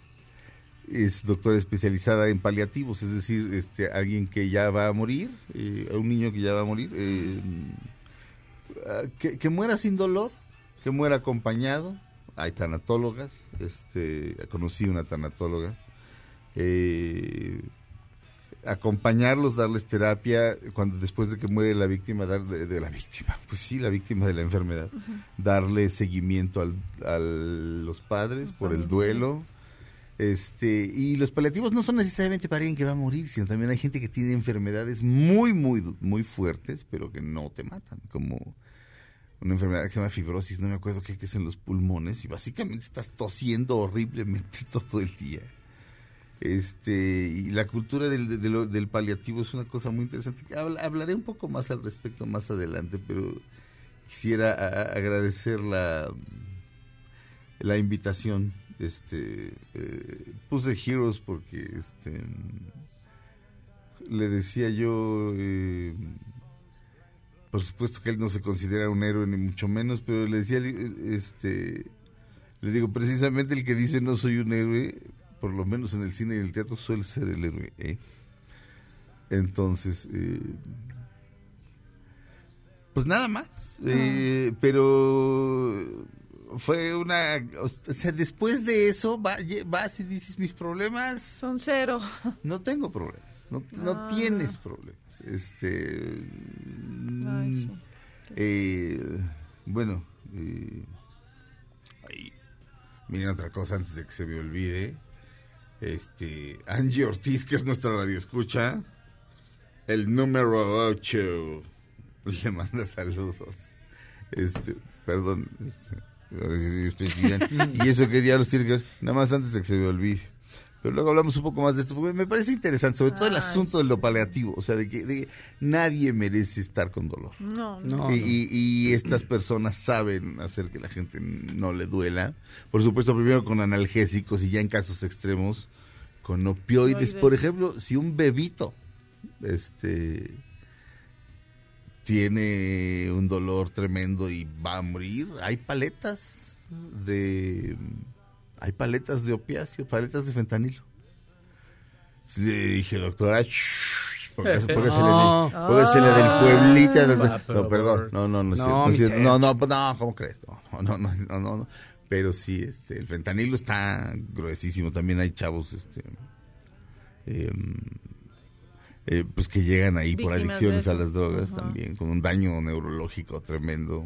es doctora especializada en paliativos, es decir, este alguien que ya va a morir, eh, un niño que ya va a morir, eh, ah, que, que muera sin dolor, que muera acompañado. Hay tanatólogas, este, conocí una tanatóloga. eh, acompañarlos, darles terapia, cuando después de que muere la víctima, dar de, de la víctima, pues sí, la víctima de la enfermedad, darle seguimiento al, a los padres por el duelo. Este, y los paliativos no son necesariamente para alguien que va a morir, sino también hay gente que tiene enfermedades muy, muy, muy fuertes, pero que no te matan, como una enfermedad que se llama fibrosis, no me acuerdo qué, es en los pulmones, y básicamente estás tosiendo horriblemente todo el día. Este, y la cultura del, del paliativo es una cosa muy interesante. hablaré un poco más al respecto más adelante, pero quisiera agradecer la, la invitación. Este, eh, puse Heroes porque este, le decía yo, eh, por supuesto que él no se considera un héroe ni mucho menos, pero le decía, eh, este, le digo, precisamente el que dice no soy un héroe, por lo menos en el cine y el teatro suele ser el héroe. ¿eh? Entonces, pues nada más. Eh, pero fue una... O sea, después de eso va- vas y dices, mis problemas... Son cero. No tengo problemas. No, no Ah. tienes problemas. Este... Ay, sí. mm, eh, bueno, eh, ahí, miren otra cosa antes de que se me olvide. Este, Angie Ortiz, que es nuestra radio escucha, el número 8, le manda saludos. Este, perdón, este, y eso qué diablos tiene que ver, nada más antes de que se me olvide. Pero luego hablamos un poco más de esto, porque me parece interesante, sobre todo el asunto de lo paliativo, o sea, de que, de que nadie merece estar con dolor. No, No, y, no. y- y estas personas saben hacer que la gente no le duela. Por supuesto, primero con analgésicos y ya en casos extremos con opioides. Opioides. Por ejemplo, si un bebito este tiene un dolor tremendo y va a morir, hay paletas de hay paletas de opiáceo, paletas de fentanilo. Le dije, doctora, shh, No. la de- póngase la del pueblita. doctor. Ah, no, perdón, no, no, no, No, es cierto. no, no, no, ¿cómo crees? No, no, no, no, no, no. Pero sí, este, el fentanilo está gruesísimo. También hay chavos, este, em, eh, pues que llegan ahí por adicciones a las drogas Ajá. también, con un daño neurológico tremendo.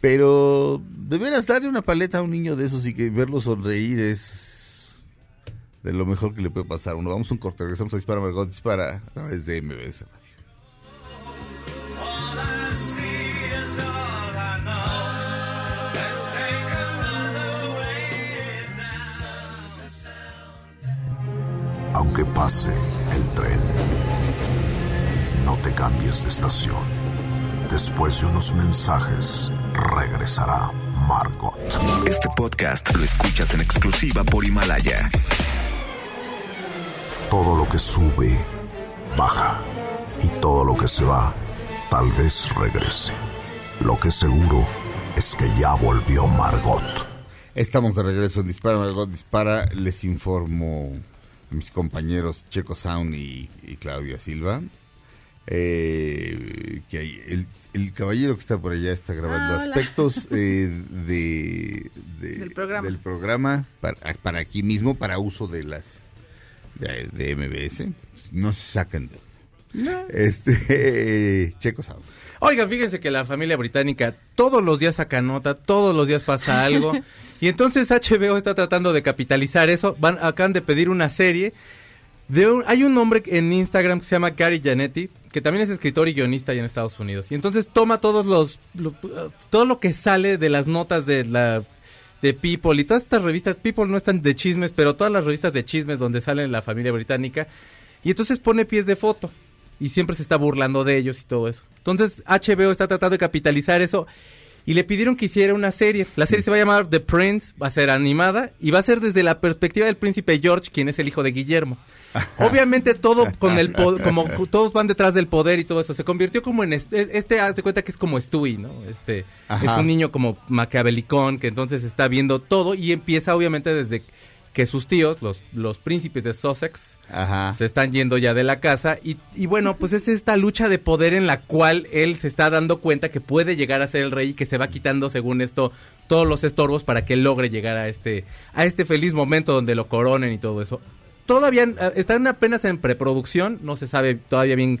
Pero de veras darle una paleta a un niño de esos y que verlo sonreír es de lo mejor que le puede pasar a uno. Vamos a un corte, regresamos a Dispara Margot Dispara a través de MBS Radio. Aunque pase el tren, te cambies de estación. Después de unos mensajes, regresará Margot. Este podcast lo escuchas en exclusiva por Himalaya. Todo lo que sube, baja. Y todo lo que se va, tal vez regrese. Lo que seguro es que ya volvió Margot. Estamos de regreso en Dispara Margot Dispara. Les informo a mis compañeros Checo Sound y, y Claudia Silva eh, que hay- el, el caballero que está por allá está grabando Ah, aspectos eh, de, de- Del programa. del programa para, para aquí mismo, para uso de las de, de MBS. No se sacan de este Checo Sound. Oigan, fíjense que la familia británica todos los días saca nota, todos los días pasa algo. y entonces HBO está tratando de capitalizar eso. Van, acaban de pedir una serie. De un- hay un hombre en Instagram que se llama Gary Janetti, que también es escritor y guionista allá en Estados Unidos. Y entonces toma todos los, lo- todo lo que sale de las notas de la de People y todas estas revistas, People no están de chismes, pero todas las revistas de chismes donde sale la familia británica. Y entonces pone pies de foto y siempre se está burlando de ellos y todo eso. Entonces HBO está tratando de capitalizar eso y le pidieron que hiciera una serie. La serie se va a llamar The Prince, va a ser animada y va a ser desde la perspectiva del príncipe George, quien es el hijo de Guillermo. Obviamente todo con el como todos van detrás del poder y todo eso. Se convirtió como en est- este, haz de cuenta que es como Stewie, ¿no? Este Ajá. es un niño como maquiavelicón que entonces está viendo todo y empieza obviamente desde que sus tíos, los, los príncipes de Sussex, Ajá. se están yendo ya de la casa y, y bueno, pues es esta lucha de poder en la cual él se está dando cuenta que puede llegar a ser el rey y que se va quitando según esto todos los estorbos para que él logre llegar a este a este feliz momento donde lo coronen y todo eso. Todavía eh, están apenas en preproducción, no se sabe todavía bien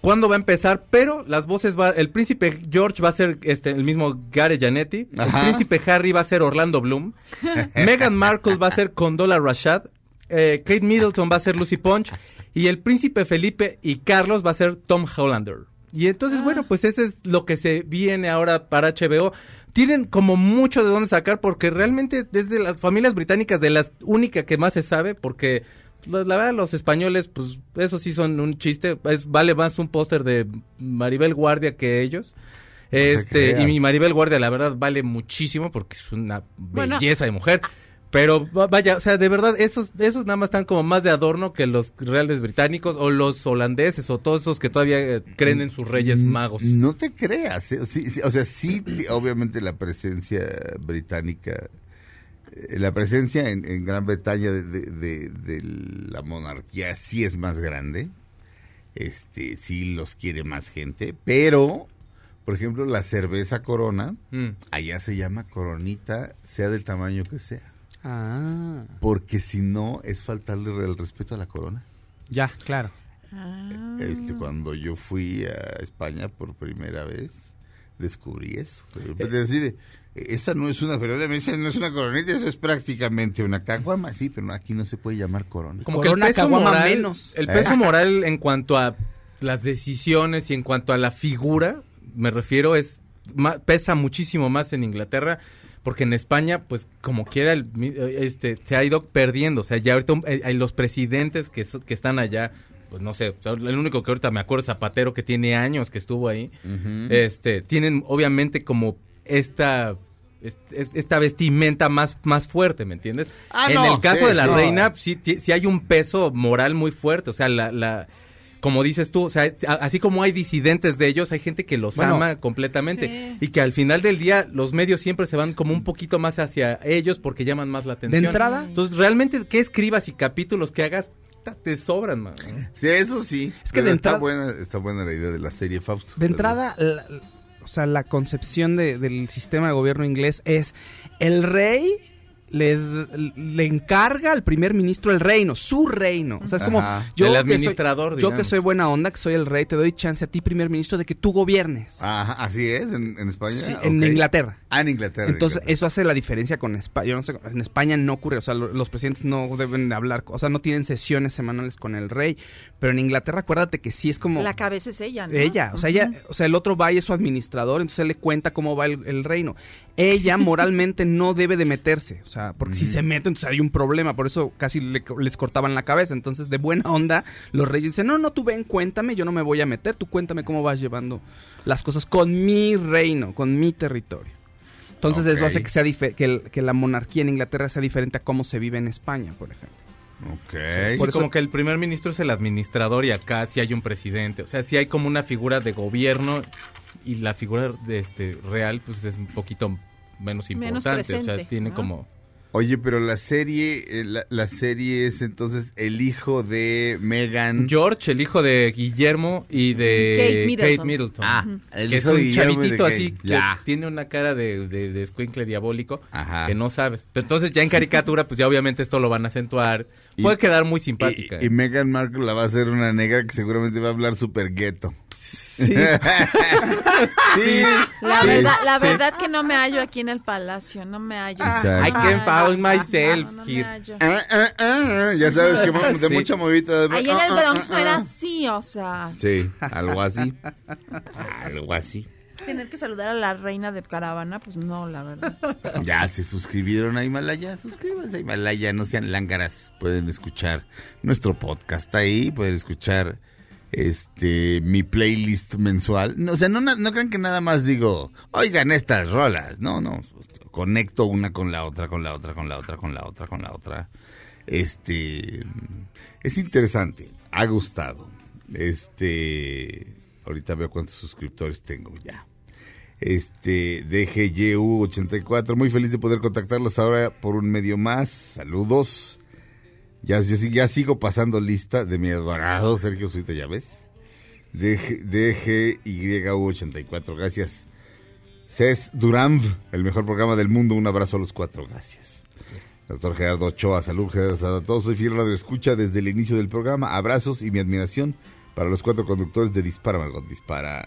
cuándo va a empezar, pero las voces va el príncipe George va a ser este el mismo Gary Janetti, Ajá. el príncipe Harry va a ser Orlando Bloom, Meghan Markle va a ser Condola Rashad, eh, Kate Middleton va a ser Lucy Punch y el príncipe Felipe y Carlos va a ser Tom Hollander. Y entonces, bueno, pues ese es lo que se viene ahora para HBO. Tienen como mucho de dónde sacar porque realmente desde las familias británicas de las única que más se sabe porque la, la verdad los españoles pues eso sí son un chiste, es, vale más un póster de Maribel Guardia que ellos. te Este, y mi Maribel Guardia la verdad vale muchísimo porque es una Bueno. belleza de mujer. Pero va- vaya, o sea, de verdad, esos, esos nada más están como más de adorno que los reales británicos o los holandeses o todos esos que todavía eh, creen en sus reyes magos. No te creas, eh, sí, sí, o sea, sí, obviamente la presencia británica, eh, la presencia en, en Gran Bretaña de, de- de- de la monarquía sí es más grande, este, sí los quiere más gente, pero, por ejemplo, la cerveza Corona, Mm. allá se llama Coronita, sea del tamaño que sea, Ah, porque si no es faltarle el respeto a la Corona. ya, claro. Ah. Este, cuando yo fui a España por primera vez, descubrí eso. De repente decir, esa no es una, me dicen, no es una coronita, eso es prácticamente una caguama, sí, pero aquí no se puede llamar corona. Como que el peso caguama moral, menos. el ¿Eh? peso moral en cuanto a las decisiones y en cuanto a la figura, me refiero, es ma- pesa muchísimo más en Inglaterra, porque en España, pues como quiera, el este, se ha ido perdiendo. O sea, ya ahorita eh, los presidentes que, que están allá, pues no sé, el único que ahorita me acuerdo es Zapatero, que tiene años que estuvo ahí, este, tienen obviamente como esta... es- es- Esta vestimenta más, más fuerte, ¿me entiendes? Ah, en no, el caso sí, de la reina, sí, sí hay un peso moral muy fuerte. O sea, la, la, como dices tú, o sea, así como hay disidentes de ellos, hay gente que los Bueno, ama completamente. Sí. Y que al final del día, los medios siempre se van como un poquito más hacia ellos porque llaman más la atención. entrada- Entonces, realmente, ¿qué escribas y capítulos que hagas? Te sobran, man. Sí, eso sí. Es que de está entrada- buena, está buena la idea de la serie Fausto. De entrada, la- o sea, la concepción de- del sistema de gobierno inglés es el rey le, le encarga al primer ministro el reino, su reino. O sea, es como Ajá. yo El que administrador, soy, yo que soy buena onda, que soy el rey, te doy chance a ti primer ministro de que tú gobiernes. Ajá, así es, en, en España. Sí, en. Inglaterra. Ah, en Inglaterra. Entonces, Inglaterra. eso hace la diferencia con España. Yo no sé, en España no ocurre, o sea, lo- los presidentes no deben de hablar, o sea, no tienen sesiones semanales con el rey, pero en Inglaterra acuérdate que sí es como La cabeza es ella, ¿no? ella, o sea, ella, o sea, el otro va y es su administrador, entonces él le cuenta cómo va el, el reino. Ella moralmente no debe de meterse, o sea, porque si se mete, entonces hay un problema, por eso casi le- les cortaban la cabeza. Entonces, de buena onda, los reyes dicen, no, no, tú ven, cuéntame, yo no me voy a meter, tú cuéntame cómo vas llevando las cosas con mi reino, con mi territorio. Entonces, eso hace que, sea que, el- que la monarquía en Inglaterra sea diferente a cómo se vive en España, por ejemplo. Ok. Sí, Por eso- como que el primer ministro es el administrador y acá sí hay un presidente. O sea, sí hay como una figura de gobierno y la figura de este real pues es un poquito menos Menos importante. o sea, tiene ¿no? como... Oye, pero la serie, eh, la, la serie es entonces el hijo de Megan. George, el hijo de Guillermo y de Kate Kate Middleton. Ah, el que es hijo un Guillermo y de chavitito así que Ya. tiene una cara de, de, de escuincle diabólico Ajá. que no sabes. Pero entonces ya en caricatura, pues ya obviamente esto lo van a acentuar. Y- Puede quedar muy simpática. Y, y Meghan Markle la va a hacer una negra que seguramente va a hablar super gueto. Sí. sí. La, Sí. verdad, la Sí. verdad es que no me hallo aquí en el palacio, no me hallo. Exacto. I can found myself No, no me here. hallo. Ah, ah, ah, ya sabes que de Sí. mucha movida. Ahí en ah, el ah, Bronx ah, no era ah. así, o sea, Sí, algo así. Algo así. tener que saludar a la reina de caravana, pues no, la verdad. Ya se suscribieron a Himalaya, suscríbanse a Himalaya, no sean lángaras. Pueden escuchar nuestro podcast ahí, pueden escuchar este mi playlist mensual. No, o sea, no, no crean que nada más digo, oigan estas rolas. No, no. Conecto una con la otra, con la otra, con la otra, con la otra, con la otra. Este es interesante, ha gustado. Este ahorita veo cuántos suscriptores tengo ya. Este, DGYU84, muy feliz de poder contactarlos ahora por un medio más. Saludos. Ya, yo ya sigo pasando lista de mi adorado Sergio Suita, ¿ya ves? DG, DGYU84, gracias. Cés Durán, el mejor programa del mundo, un abrazo a los cuatro, gracias. Doctor Gerardo Ochoa, salud, Gerardo, a todos. Soy fiel radio escucha desde el inicio del programa. Abrazos y mi admiración para los cuatro conductores de Dispara, Margot, Dispara.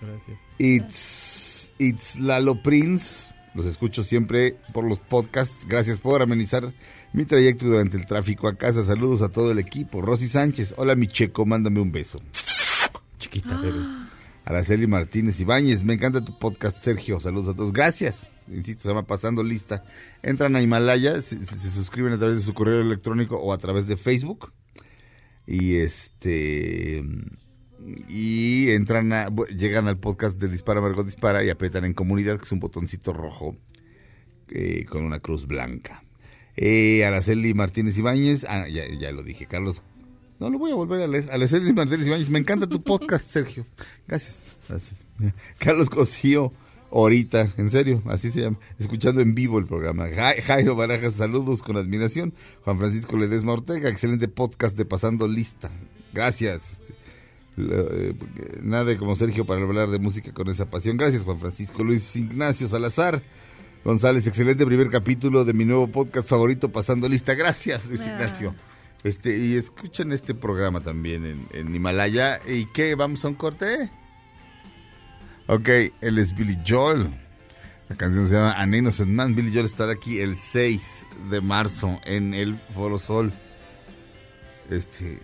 Gracias. It's, it's Lalo Prince. Los escucho siempre por los podcasts. Gracias por amenizar mi trayecto durante el tráfico a casa. Saludos a todo el equipo. Rosy Sánchez. Hola, mi checo. Mándame un beso. Chiquita, bebé. Araceli Martínez Ibáñez. Me encanta tu podcast, Sergio. Saludos a todos. Gracias. Insisto, se llama Pasando Lista. Entran a Himalaya, se, suscriben a través de su correo electrónico o a través de Facebook. Y este. Y entran a, llegan al podcast de Dispara Margot Dispara y aprietan en comunidad, que es un botoncito rojo eh, con una cruz blanca. Eh, Araceli Martínez Ibáñez, ah, ya, ya lo dije, Carlos. No lo voy a volver a leer. Araceli Martínez Ibáñez, me encanta tu podcast, Sergio. Gracias. Carlos Cosío, ahorita, en serio, así se llama, escuchando en vivo el programa. Ja- Jairo Barajas, saludos con admiración. Juan Francisco Ledesma Ortega, excelente podcast de Pasando Lista. Gracias. Este, eh, Nada como Sergio para hablar de música con esa pasión. Gracias, Juan Francisco. Luis Ignacio Salazar González, excelente primer capítulo de mi nuevo podcast favorito, Pasando Lista. Gracias, Luis Ah. Ignacio. Este, y escuchen este programa también en, en Himalaya. ¿Y qué? ¿Vamos a un corte? Ok, él es Billy Joel. La canción se llama An Innocent Man. Billy Joel estará aquí el 6 de marzo en el Foro Sol. Este.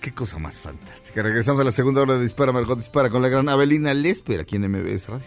Qué cosa más fantástica. Regresamos a la segunda hora de Dispara, Margot Dispara con la gran Abelina Lesper aquí en MBS Radio.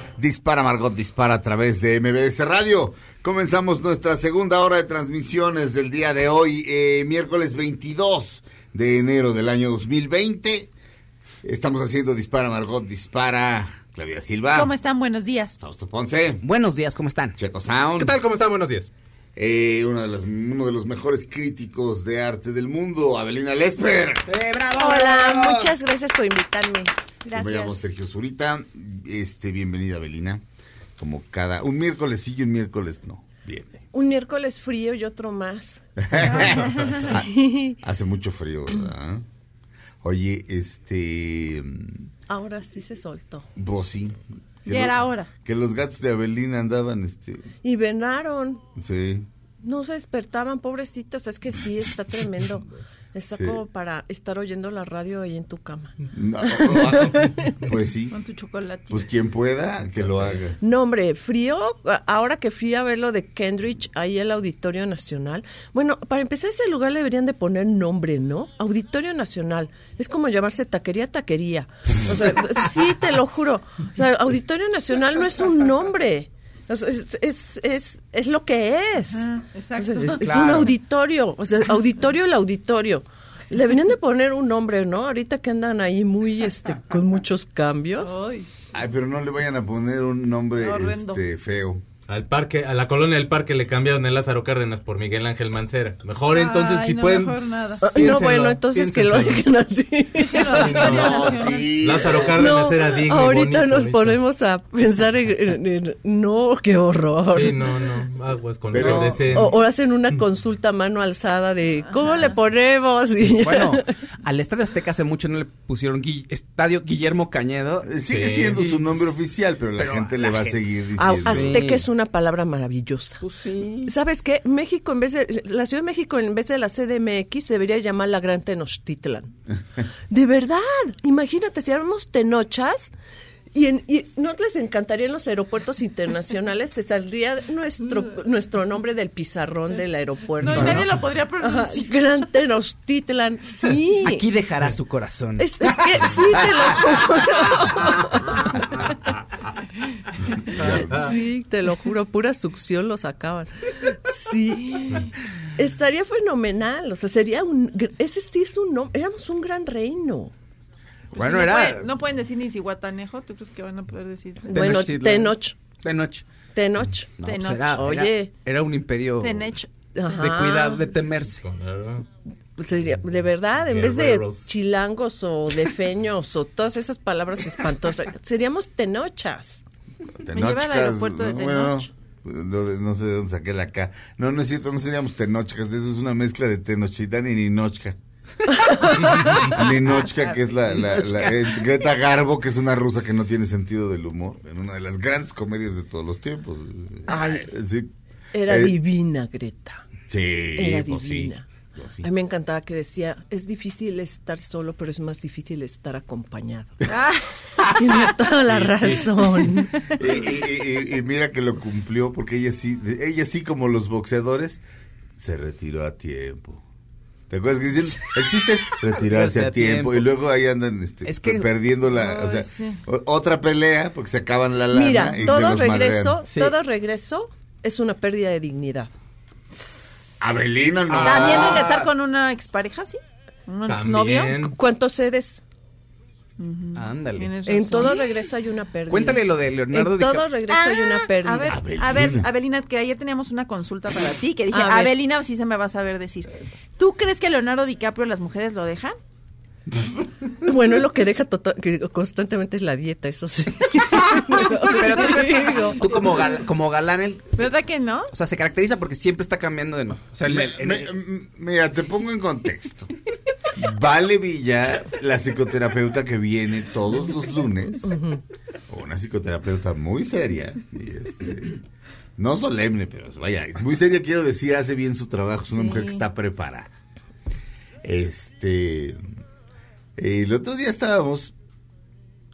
Dispara Margot Dispara a través de MBS Radio. Comenzamos nuestra segunda hora de transmisiones del día de hoy, eh, miércoles 22 de enero del año 2020. Estamos haciendo Dispara Margot Dispara. Claudia Silva. ¿Cómo están? Buenos días. Fausto Ponce. Buenos días, ¿cómo están? Checo Sound. ¿Qué tal? ¿Cómo están? Buenos días. Eh, uno, de los, uno de los mejores críticos de arte del mundo, Abelina Lesper. Hola, muchas gracias por invitarme. Yo Me llamo Gracias. Sergio Zurita. Este, bienvenida, Abelina. Como cada. Un miércoles sí y un miércoles no. Bien. Un miércoles frío y otro más. Ah, Hace mucho frío, ¿verdad? Oye, este. Ahora sí se soltó. Vos sí. Ya lo- era hora. Que los gatos de Abelina andaban, este. Y venaron. Sí. No se despertaban, pobrecitos. Es que sí, está tremendo. Está Sí. como para estar oyendo la radio ahí en tu cama. No, pues sí. Con tu chocolate. Pues quien pueda, que lo haga. No, hombre, frío. Ahora que fui a ver lo de Kendrick, ahí el Auditorio Nacional. Bueno, para empezar, ese lugar le deberían de poner nombre, ¿no? Auditorio Nacional. Es como llamarse taquería, taquería. O sea, sí, te lo juro. O sea, Auditorio Nacional no es un nombre. Es, es, es, es lo que es. O exacto. sea, es, Claro. un auditorio. O sea, auditorio el auditorio. Le deberían de poner un nombre, ¿no? Ahorita que andan ahí muy, este, con muchos cambios. Ay, pero no le vayan a poner un nombre este, feo. Al parque, a la colonia del parque le cambiaron el Lázaro Cárdenas por Miguel Ángel Mancera. Mejor entonces si no, pueden. mejor nada. Ah, No, bueno, entonces que lo dejen así. No, sí. Lázaro No, Cárdenas era digno. ahorita bonito, nos ponemos a pensar en, en- en- no, qué horror. Sí, no, no, aguas con Pero- lo O, o hacen una consulta mano alzada de cómo le ponemos. Y- Bueno, al Estadio Azteca hace mucho no le pusieron Gui- Estadio Guillermo Cañedo. Sigue Sí. siendo su nombre oficial, pero la Pero gente la le va a seguir A- diciendo. Azteca es un una palabra maravillosa. Pues sí. ¿Sabes qué? México, en vez de. La Ciudad de México, en vez de la CDMX, se debería llamar la Gran Tenochtitlan. De verdad. Imagínate, si éramos Tenochas. Y, en, y ¿no les encantaría en los aeropuertos internacionales? Se saldría nuestro, nuestro nombre del pizarrón del aeropuerto. No, y nadie ¿no? lo podría Ajá, pronunciar. Gran Tenochtitlan. Sí. Aquí dejará su corazón. Es, es que sí te lo juro. Sí, te lo juro, pura succión lo sacaban. Sí. Estaría fenomenal, o sea, sería un gr- ese sí es un nombre, éramos un gran reino. Bueno, no era... pueden- no pueden decir ni Cihuatanejo, ¿tú crees que van a poder decir? Bueno. Tenoch, Tenoch. Tenoch. No, Tenoch. pues era, Oye. era, era un imperio Tenech. de cuidado, de temerse. Sería- de verdad, en vez de Guerreros. chilangos o de feños o todas esas palabras espantosas, seríamos tenochas. Me lleva al Tenochcas, aeropuerto de ¿no? Bueno, Tenoch. no, de- no sé de dónde saqué la K. No, no es cierto, no seríamos Tenochcas, eso es una mezcla de Tenochtitlan y Ninochka. Ninochka, que es la, la, la- eh, Greta Garbo, que es una rusa que no tiene sentido del humor, en una de las grandes comedias de todos los tiempos. Ay. Eh, sí. Era Eh, divina, Greta. Sí, Era pues sí, divina. pues sí. A mí me encantaba que decía, es difícil estar solo, pero es más difícil estar acompañado. Ah, Tiene toda la razón. Y- y mira que lo cumplió porque ella sí, ella sí como los boxeadores, se retiró a tiempo. ¿Te acuerdas que dicen? El chiste es retirarse a tiempo. Y luego ahí andan este, Es que- perdiendo la... o sea, sí. otra pelea porque se acaban la lana Mira, y se todo los regreso. Sí. todo regreso es una pérdida de dignidad. Abelino no. También regresar con una expareja, ¿sí? ¿Un También. novio? ¿Cuántos Ándale. En todo regreso hay una pérdida. Cuéntale lo de En Leonardo todo DiCaprio. regreso hay una Ah, pérdida. A ver, a Abelina. ver, Abelina, que ayer teníamos una consulta para ti, que dije, A ver. Abelina, sí se me va a saber decir. ¿Tú crees que Leonardo DiCaprio las mujeres lo dejan? Bueno, lo que deja tota- que constantemente es la dieta, eso sí. Pero tú, crees que tú como, gal- como galán, él, ¿Verdad que no? o sea, se caracteriza porque siempre está cambiando de no. O sea, el- el- mira, te pongo en contexto. Vale Villar, la psicoterapeuta que viene todos los lunes, una psicoterapeuta muy seria, y este, no solemne, pero vaya, muy seria quiero decir, hace bien su trabajo, es una Sí. mujer que está preparada. Este, el otro día estábamos,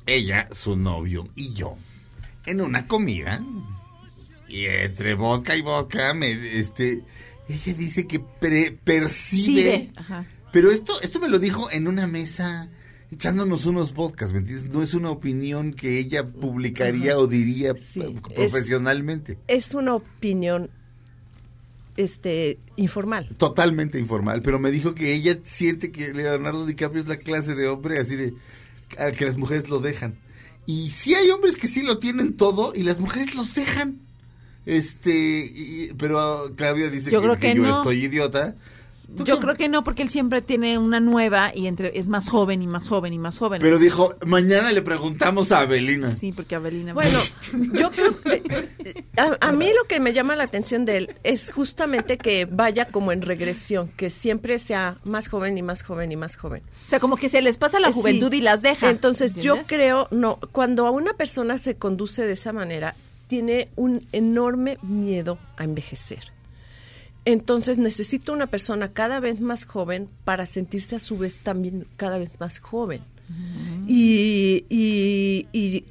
ella, su novio y yo, en una comida, y entre vodka y vodka, me, este, ella dice que pre- percibe, Ajá. pero esto, esto me lo dijo en una mesa echándonos unos vodkas, ¿me entiendes? No es una opinión que ella publicaría o diría Sí, p- es- profesionalmente. Es una opinión este informal. Totalmente informal, pero me dijo que ella siente que Leonardo DiCaprio es la clase de hombre así de a que las mujeres lo dejan. Y sí hay hombres que sí lo tienen todo y las mujeres los dejan. Este, y- pero Claudia dice Yo que, creo que que yo no. estoy idiota. ¿Tú Yo creo que no, porque él siempre tiene una nueva y entre es más joven y más joven y más joven. Pero dijo, mañana le preguntamos a Abelina. Sí, porque Abelina... Bueno, yo creo que a, a mí lo que me llama la atención de él es justamente que vaya como en regresión, que siempre sea más joven y más joven y más joven. O sea, como que se les pasa la sí. juventud y las deja. Entonces yo creo, no, cuando a una persona se conduce de esa manera, tiene un enorme miedo a envejecer. Entonces necesita una persona cada vez más joven para sentirse a su vez también cada vez más joven. Y, y- y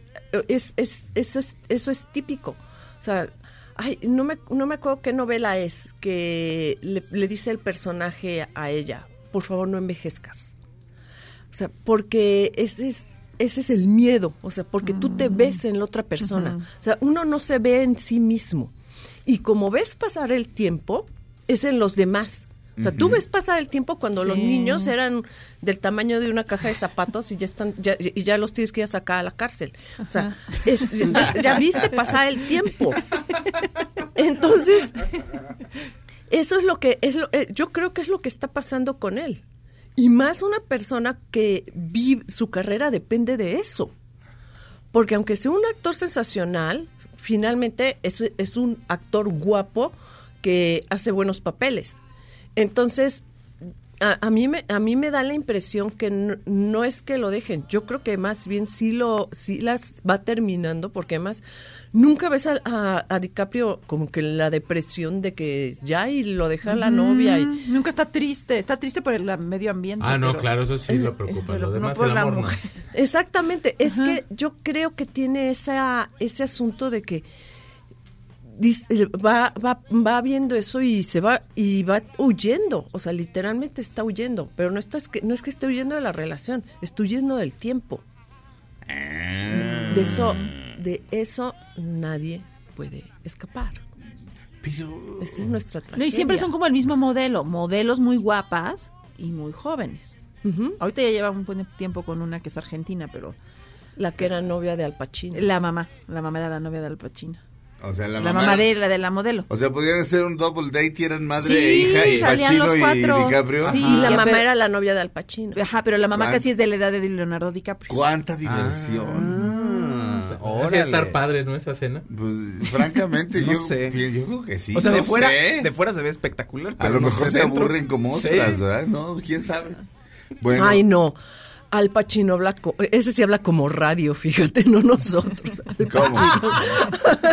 es, es- eso, es, eso es típico. O sea, ay, no, me, no me acuerdo qué novela es que le, le dice el personaje a ella, por favor no envejezcas. O sea, porque ese es, ese es el miedo, o sea, porque tú te ves en la otra persona. O sea, uno no se ve en sí mismo. Y como ves pasar el tiempo, es en los demás. O sea, tú ves pasar el tiempo cuando los niños eran del tamaño de una caja de zapatos y ya están ya, y ya los tienes que ir a sacar a la cárcel. O sea, es- ya, ya viste pasar el tiempo. Entonces, eso es lo que es lo, eh, yo creo que es lo que está pasando con él. Y más una persona que vive, su carrera depende de eso. Porque aunque sea un actor sensacional, finalmente es, es un actor guapo que hace buenos papeles. Entonces, a, a mí me a mí me da la impresión que no, no es que lo dejen yo creo que más bien sí lo sí las va terminando porque además nunca ves a, a- a DiCaprio como que en la depresión de que ya y lo deja la novia y Nunca está triste, está triste por el medio ambiente. Ah, no, pero- claro, eso sí lo preocupa. pero Lo no demás, por el la amor, no. mujer. Exactamente, es que yo creo que tiene esa ese asunto de que va, va, va viendo eso y se va y va huyendo, o sea, literalmente está huyendo, pero no está, es que no es que esté huyendo de la relación, está huyendo del tiempo. De eso de eso nadie puede escapar. Pero... Esa es nuestra No, tragedia. y siempre son como el mismo modelo, modelos muy guapas y muy jóvenes. Ahorita ya lleva un buen tiempo con una que es argentina, pero la que era novia de Al Pacino. la mamá, la mamá era la novia de Al Pacino. O sea, la, La, mamá, mamá de la de la modelo. O sea, podrían ser un double date y eran madre Sí, e hija y Pacino los cuatro. y DiCaprio. Sí, y la mamá pero- era la novia de Al Pacino. Ajá, pero la mamá ¿Cuán- casi es de la edad de Leonardo DiCaprio. ¡Cuánta diversión! Ah, órale. estar padre, ¿no? Esa cena. Pues, francamente, No yo, sé. yo creo que sí. o sea, de no fuera, sé. de fuera se ve espectacular. A pero lo no mejor se dentro. aburren como Sí. otras, ¿verdad? No, quién sabe. Bueno, Ay, no. Al Pacino habla, ese sí habla como radio, fíjate, no nosotros. ¿Cómo?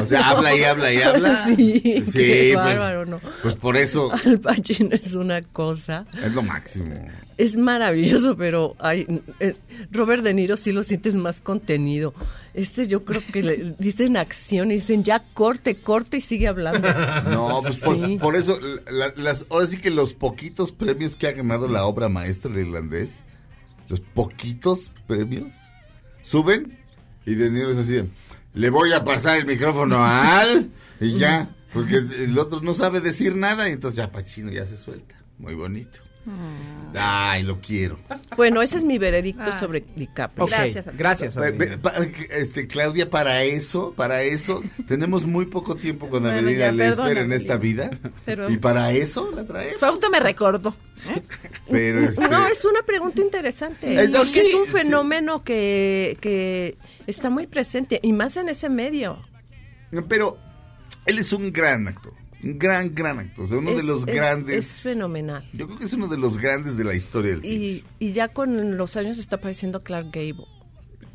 O sea, habla y habla y habla. Sí, Sí, qué pues, bárbaro, ¿no? pues por eso Al Pacino es una cosa, es lo máximo. es maravilloso, pero ay, eh, Robert De Niro sí lo sientes más contenido. Este yo creo que le dicen acción y dicen ya corte, corte y sigue hablando. No, pues por, Sí. por eso, la- las, ahora sí que los poquitos premios que ha ganado la obra maestra irlandés, los poquitos premios, suben y De Niro es así, le voy a pasar el micrófono Al y ya, porque el otro no sabe decir nada y entonces ya Pachino ya se suelta. Muy bonito. Ay, lo quiero. Bueno, ese es mi veredicto Ay. sobre DiCaprio. Ok, Gracias. Gracias. Este, Claudia, para eso, para eso, tenemos muy poco tiempo con Bueno, Avenida Lesper en esta vida. Pero- Y para eso la traemos. Fausto me recordó. ¿eh? Pero este, No, es una pregunta interesante. No, porque sí, es un sí. fenómeno que, que está muy presente, y más en ese medio. pero él es un gran actor. Un gran, gran actor. O sea, uno de los es- grandes. Es fenomenal. Yo creo que es uno de los grandes de la historia del cine. Y, y ya con los años está apareciendo Clark Gable.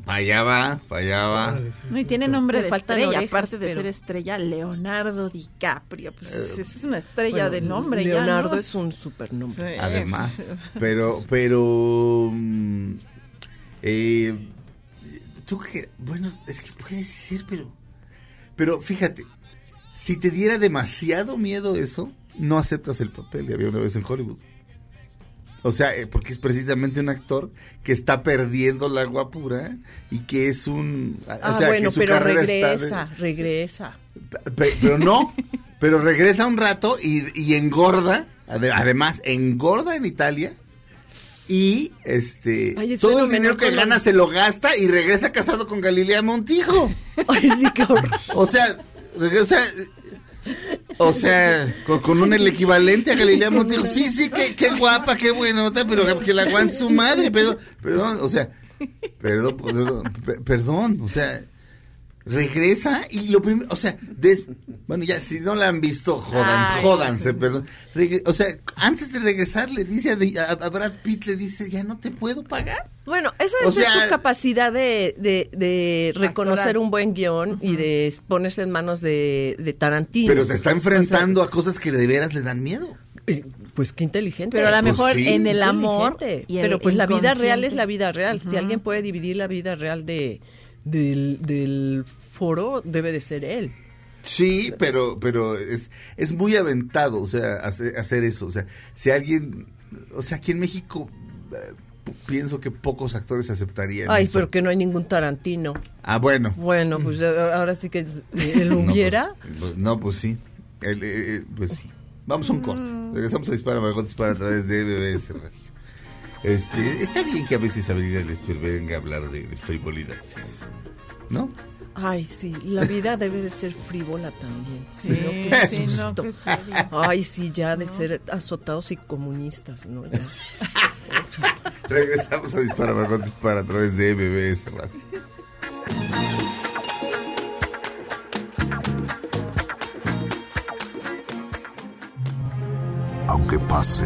Para allá va, para allá va. No, y tiene nombre de estrella, orejas, aparte de pero- ser estrella, Leonardo DiCaprio. Pues Eh, esa es una estrella Bueno, de nombre. ya, Leonardo ¿no? es un supernombre. Sí. Además. Pero, pero. mm, eh, tú que. Bueno, es que puede ser, pero. Pero fíjate, si te diera demasiado miedo eso, no aceptas el papel de había una vez en Hollywood. O sea, eh, porque es precisamente un actor que está perdiendo la guapura y que es un. o Ah, sea, bueno, que su pero carrera está de- regresa, regresa. Pe- pero no, pero regresa un rato y, y engorda, ade- además engorda en Italia y este Ay, todo el dinero que gana se lo gasta y regresa casado con Galilea Montijo. Ay, sí, qué horror. O sea, regresa o sea, con, con un el equivalente a Galilea Montijo. Sí, sí, qué, qué guapa, qué buenota, pero que la aguante su madre, perdón, perdón, o sea, perdón, perdón, pe- perdón, o sea, regresa y lo primero, o sea, des- bueno, ya, si no la han visto, jodan, Ay, jódanse, perdón. Regre- o sea, antes de regresar le dice a, a- a Brad Pitt, le dice, ya no te puedo pagar. Bueno, esa O es su capacidad de, de, de reconocer Actoral. un buen guion y de ponerse en manos de, de Tarantino. Pero se está O sea, enfrentando a cosas que de veras le dan miedo. eh, Pues qué inteligente. Pero a lo Pues mejor sí. en el amor. Inteligente. y el pero pues la vida real es la vida real. Si alguien puede dividir la vida real de del, del foro, debe de ser él. Sí, pero, pero es, es muy aventado, o sea, hacer, hacer eso. O sea, si alguien, o sea, aquí en México eh, pienso que pocos actores aceptarían Ay, eso. pero que no hay ningún Tarantino. Ah, bueno. Bueno, pues eh, ahora sí que él No, pues, hubiera. pues, no, pues sí. El, eh, eh, pues sí. Vamos a un corte. Regresamos a Dispara Margot Dispara a través de BBS Radio. Este, está bien que a veces Avenida Lesper venga a hablar de, de frivolidades. ¿No? Ay, sí, la vida debe de ser frívola también. Sí, no, sí, no, serio. Ay, sí, ya de ser azotados y comunistas, ¿no? Ya. Regresamos a Dispara Margot Dispara a través de BBS Radio. Aunque pase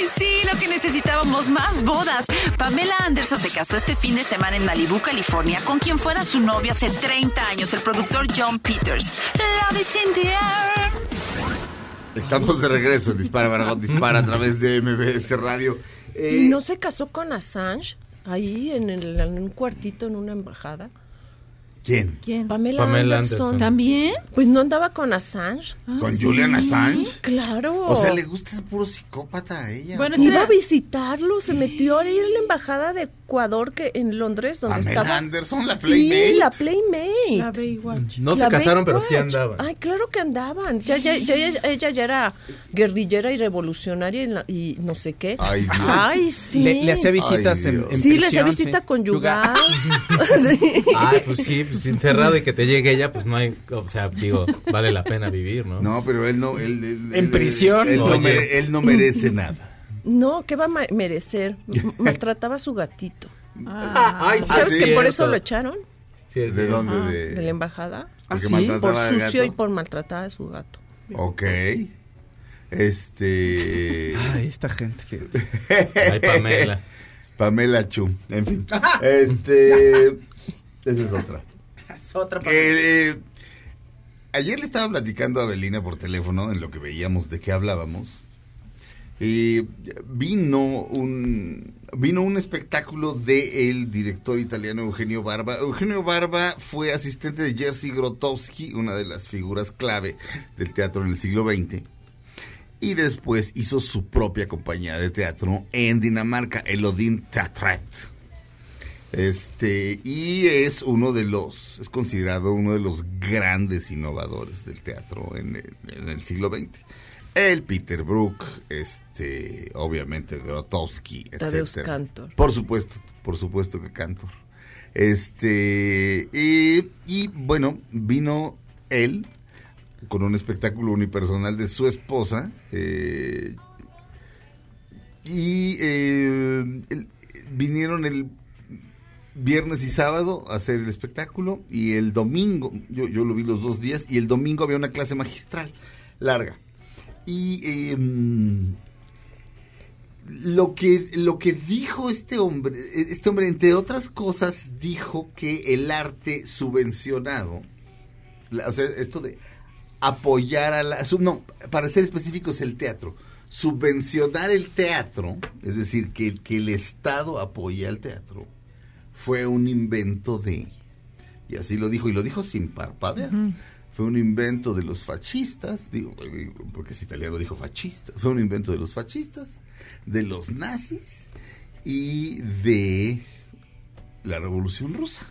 ¡Ay, sí! Lo que necesitábamos, más bodas. Pamela Anderson se casó este fin de semana en Malibu, California, con quien fuera su novio hace 30 años, el productor John Peters. Love is in the air. Estamos de regreso. Dispara, Margot, dispara a través de MBS Radio. Eh, ¿Y no se casó con Assange? Ahí en, el- en un cuartito en una embajada. ¿Quién? ¿Quién? Pamela, Pamela Anderson. Anderson. ¿También? Pues no andaba con Assange. ¿Con Julian Assange? Claro. O sea, le gusta ser puro psicópata a ella. Bueno, Iba a visitarlo, se metió ahí en la embajada de Ecuador que en Londres donde Pamela estaba. Anderson, la Sí, Playmate. la Playmate. La Baywatch. No se La casaron, pero sí Baywatch. andaban. Ay, claro que andaban. Ya, ya, ya- ya- ella ya era guerrillera y revolucionaria y, la- y no sé qué. Ay, Dios. Ay, sí. Le, le hacía visitas Ay, en, en sí, le hacía prisión, visita sí. conyugal. Sí. Ay, pues sí, pues encerrado y que te llegue ella, pues no hay, o sea, digo, vale la pena vivir, ¿no? No, pero él no. Él, él- En él- prisión. Él, no Oye. mere- él no merece nada. No, ¿qué va a merecer? Maltrataba a su gatito. Ay, sí, ¿Sabes sí, que por cierto. eso lo echaron Sí, es ¿De de- dónde? Ah, de, de la embajada? porque sí? maltrataba Por sucio y por maltratar a su gato. Ok. Este. Ay, esta gente, fíjate. Ay, Pamela. Pamela Chu. En fin. Este. Esa es otra. Es otra Eh, eh, ayer le estaba platicando a Belina por teléfono en lo que veíamos de qué hablábamos. Vino un vino un espectáculo de director italiano Eugenio Barba. Eugenio Barba fue asistente de Jerzy Grotowski, una de las figuras clave del teatro en el siglo XX. Y después hizo su propia compañía de teatro en Dinamarca, el Odin Teatret. Este, y es uno de los, es considerado uno de los grandes innovadores del teatro en, en el siglo XX. El Peter Brook, este, obviamente Grotowski, etcétera. Kantor. Por supuesto, por supuesto que Cantor. Este, y, y, bueno, vino él con un espectáculo unipersonal de su esposa, eh, y eh, el- vinieron el viernes y sábado a hacer el espectáculo y el domingo, yo, yo lo vi los dos días, y el domingo había una clase magistral larga. Y eh, lo que lo que dijo este hombre, este hombre entre otras cosas dijo que el arte subvencionado, la- o sea, esto de apoyar a la, sub- no, para ser específicos el teatro, subvencionar el teatro, es decir, que, que el Estado apoya al teatro, fue un invento de, y así lo dijo, y lo dijo sin parpadear, fue un invento de los fascistas, digo, eh, porque es italiano dijo fascistas, fue un invento de los fascistas, de los nazis y de la revolución rusa.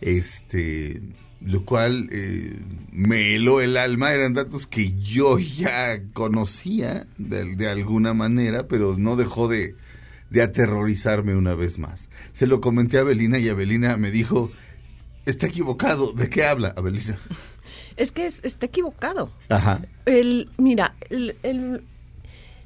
Este, lo cual eh, me heló el alma, eran datos que yo ya conocía de, de alguna manera, pero no dejó de, de aterrorizarme una vez más. Se lo comenté a Abelina y Abelina me dijo, está equivocado, ¿de qué habla Abelina? Es que es- está equivocado. Ajá. El, mira, el- el-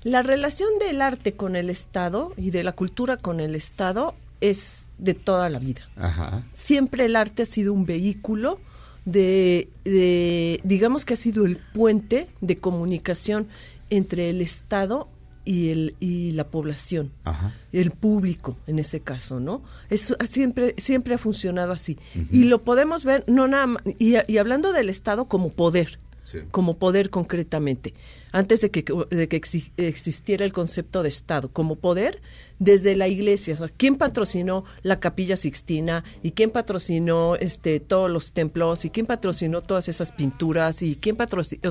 la relación del arte con el Estado y de la cultura con el Estado es de toda la vida. Ajá. Siempre el arte ha sido un vehículo de, de- digamos que ha sido el puente de comunicación entre el Estado y, el, y la población Ajá. el público en ese caso, ¿no? Eso siempre siempre ha funcionado así y lo podemos ver no nada y, y hablando del Estado como poder, Como poder concretamente, antes de que, de que exi- existiera el concepto de Estado, como poder desde la Iglesia, quién patrocinó la Capilla Sixtina y quién patrocinó este todos los templos y quién patrocinó todas esas pinturas y quién patrocinó,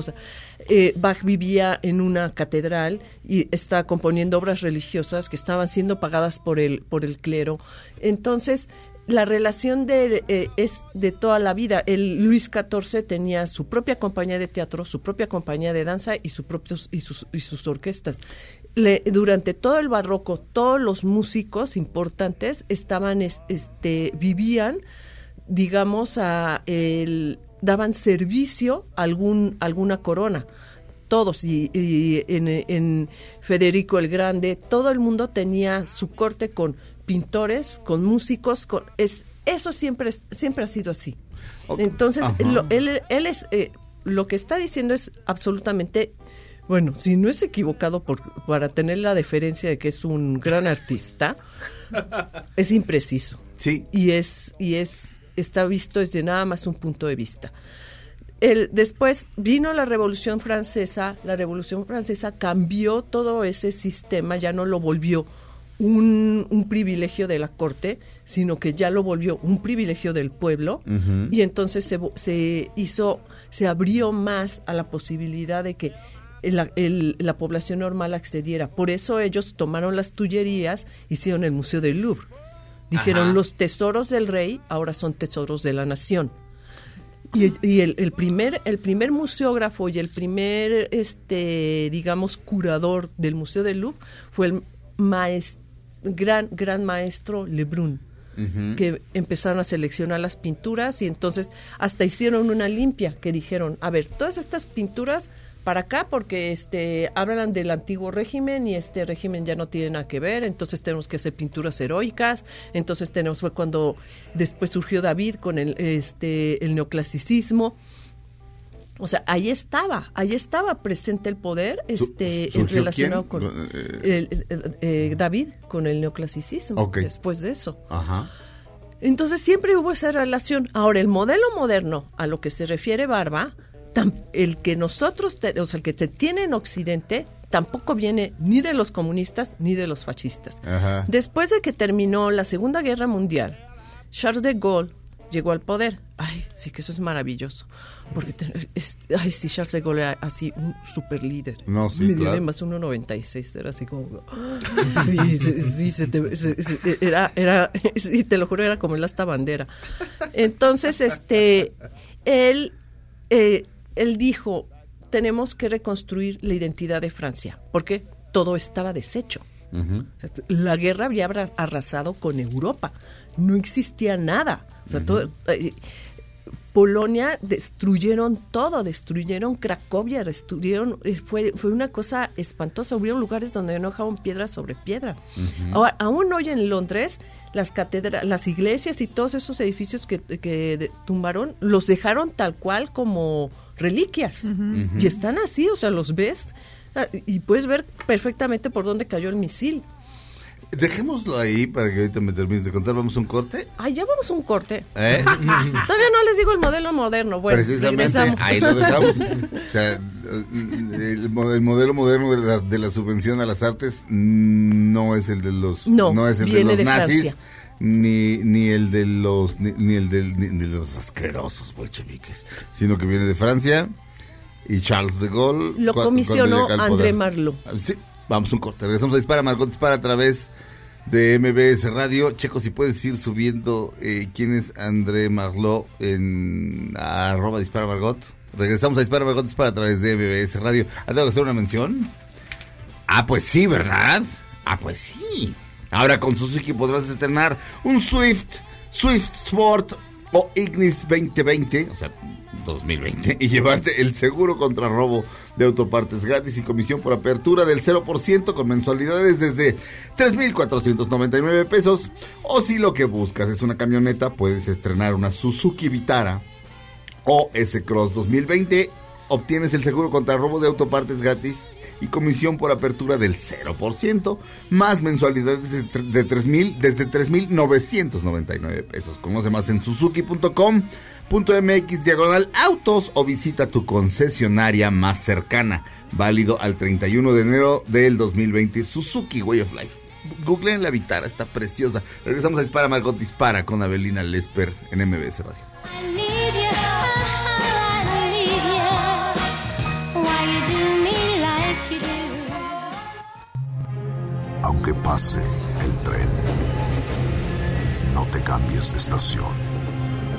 eh, Bach vivía en una catedral y está componiendo obras religiosas que estaban siendo pagadas por el por el clero, entonces la relación de, eh, es de toda la vida. El Luis XIV tenía su propia compañía de teatro, su propia compañía de danza y, su propios, y, sus, y sus orquestas. le- durante todo el barroco, todos los músicos importantes estaban, es- este, vivían, digamos, a el, daban servicio a algún, alguna corona. Todos, y, y en, en Federico el Grande, todo el mundo tenía su corte con pintores, con músicos, con, es, eso siempre, es- siempre ha sido así. Entonces, lo- él, él es, eh, lo que está diciendo es absolutamente, bueno, si no es equivocado por, para tener la deferencia de que es un gran artista, es impreciso. Sí. Y es, y es, está visto desde nada más un punto de vista. El, después vino la Revolución Francesa, la Revolución Francesa cambió todo ese sistema, ya no lo volvió un, un privilegio de la corte, sino que ya lo volvió un privilegio del pueblo y entonces se, se hizo, se abrió más a la posibilidad de que la, el- la población normal accediera. Por eso ellos tomaron las tullerías, hicieron el Museo del Louvre. Dijeron, Ajá. los tesoros del rey ahora son tesoros de la nación. Y, y el, el primer el primer museógrafo y el primer este digamos curador del Museo del Louvre fue el maes- gran gran maestro Lebrun que empezaron a seleccionar las pinturas y entonces hasta hicieron una limpia que dijeron a ver todas estas pinturas para acá porque este hablan del antiguo régimen y este régimen ya no tiene nada que ver entonces tenemos que hacer pinturas heroicas entonces tenemos fue cuando después surgió David con el este el neoclasicismo o sea, ahí estaba, ahí estaba presente el poder, este, relacionado quién? con Eh, el- el- eh, David, con el neoclasicismo. Después de eso. Ajá. Entonces siempre hubo esa relación. Ahora, el modelo moderno a lo que se refiere Barba, el que nosotros, te- o sea, el que se tiene en Occidente, tampoco viene ni de los comunistas ni de los fascistas. Ajá. Después de que terminó la Segunda Guerra Mundial, Charles de Gaulle llegó al poder. Ay, sí que eso es maravilloso. Porque, es- ay, sí, Charles de Gaulle era así un super líder. No, sí, Medio claro. más 1.96, era así como... Sí, sí, sí, te- se- era, era, sí, te lo juro, era como el asta bandera. Entonces, este, él, eh, él dijo, tenemos que reconstruir la identidad de Francia, porque todo estaba deshecho. La guerra había arrasado con Europa. No existía nada. O sea, todo- eh, Polonia destruyeron todo, destruyeron Cracovia, destruyeron, eh, fue, fue una cosa espantosa. Hubieron lugares donde no dejaban piedra sobre piedra. Ahora, aún hoy en Londres, las catedras, las iglesias y todos esos edificios que, que de- tumbaron, los dejaron tal cual como reliquias. Y están así, o sea, los ves ah, y puedes ver perfectamente por dónde cayó el misil. Dejémoslo ahí para que ahorita me termines de contar. Vamos a un corte. Ay, ya vamos a un corte. ¿Eh? Todavía no les digo el modelo moderno. Bueno, Precisamente regresamos. ahí lo dejamos. O sea, el, mo- el modelo moderno de la, de la subvención a las artes no es el de los No, es el de viene los de nazis Francia. ni ni el de los ni, ni el ni de los asquerosos bolcheviques, sino que viene de Francia y Charles de Gaulle Lo comisionó André. Marlot. Sí, vamos un corte. Regresamos a Dispara Margot Dispara a través de MBS Radio. Checo, si puedes ir subiendo eh, quién es André Marlot en arroba Dispara Margot. Regresamos a Dispara Margot Dispara a través de MBS Radio. ¿Ah, ¿Tengo que hacer una mención? Ah, pues sí, ¿verdad? Ah, pues sí. Ahora con Suzuki podrás estrenar un Swift, Swift Sport o Ignis 2020, o sea, 2020, y llevarte el seguro contra robo de autopartes gratis y comisión por apertura del 0% con mensualidades desde 3.499 pesos. O si lo que buscas es una camioneta, puedes estrenar una Suzuki Vitara o S-Cross 2020. Obtienes el seguro contra robo de autopartes gratis y comisión por apertura del 0%, más mensualidades de tre- de 3.000 desde 3.999 pesos. Conoce más en suzuki.com.mx diagonal autos o visita tu concesionaria más cercana. Válido al 31 de enero del 2020. Suzuki Way of Life. Googleen la Vitara, está preciosa. Regresamos a Dispara Margot Dispara con Avelina Lesper en MBS Radio. Aunque pase el tren, no te cambies de estación.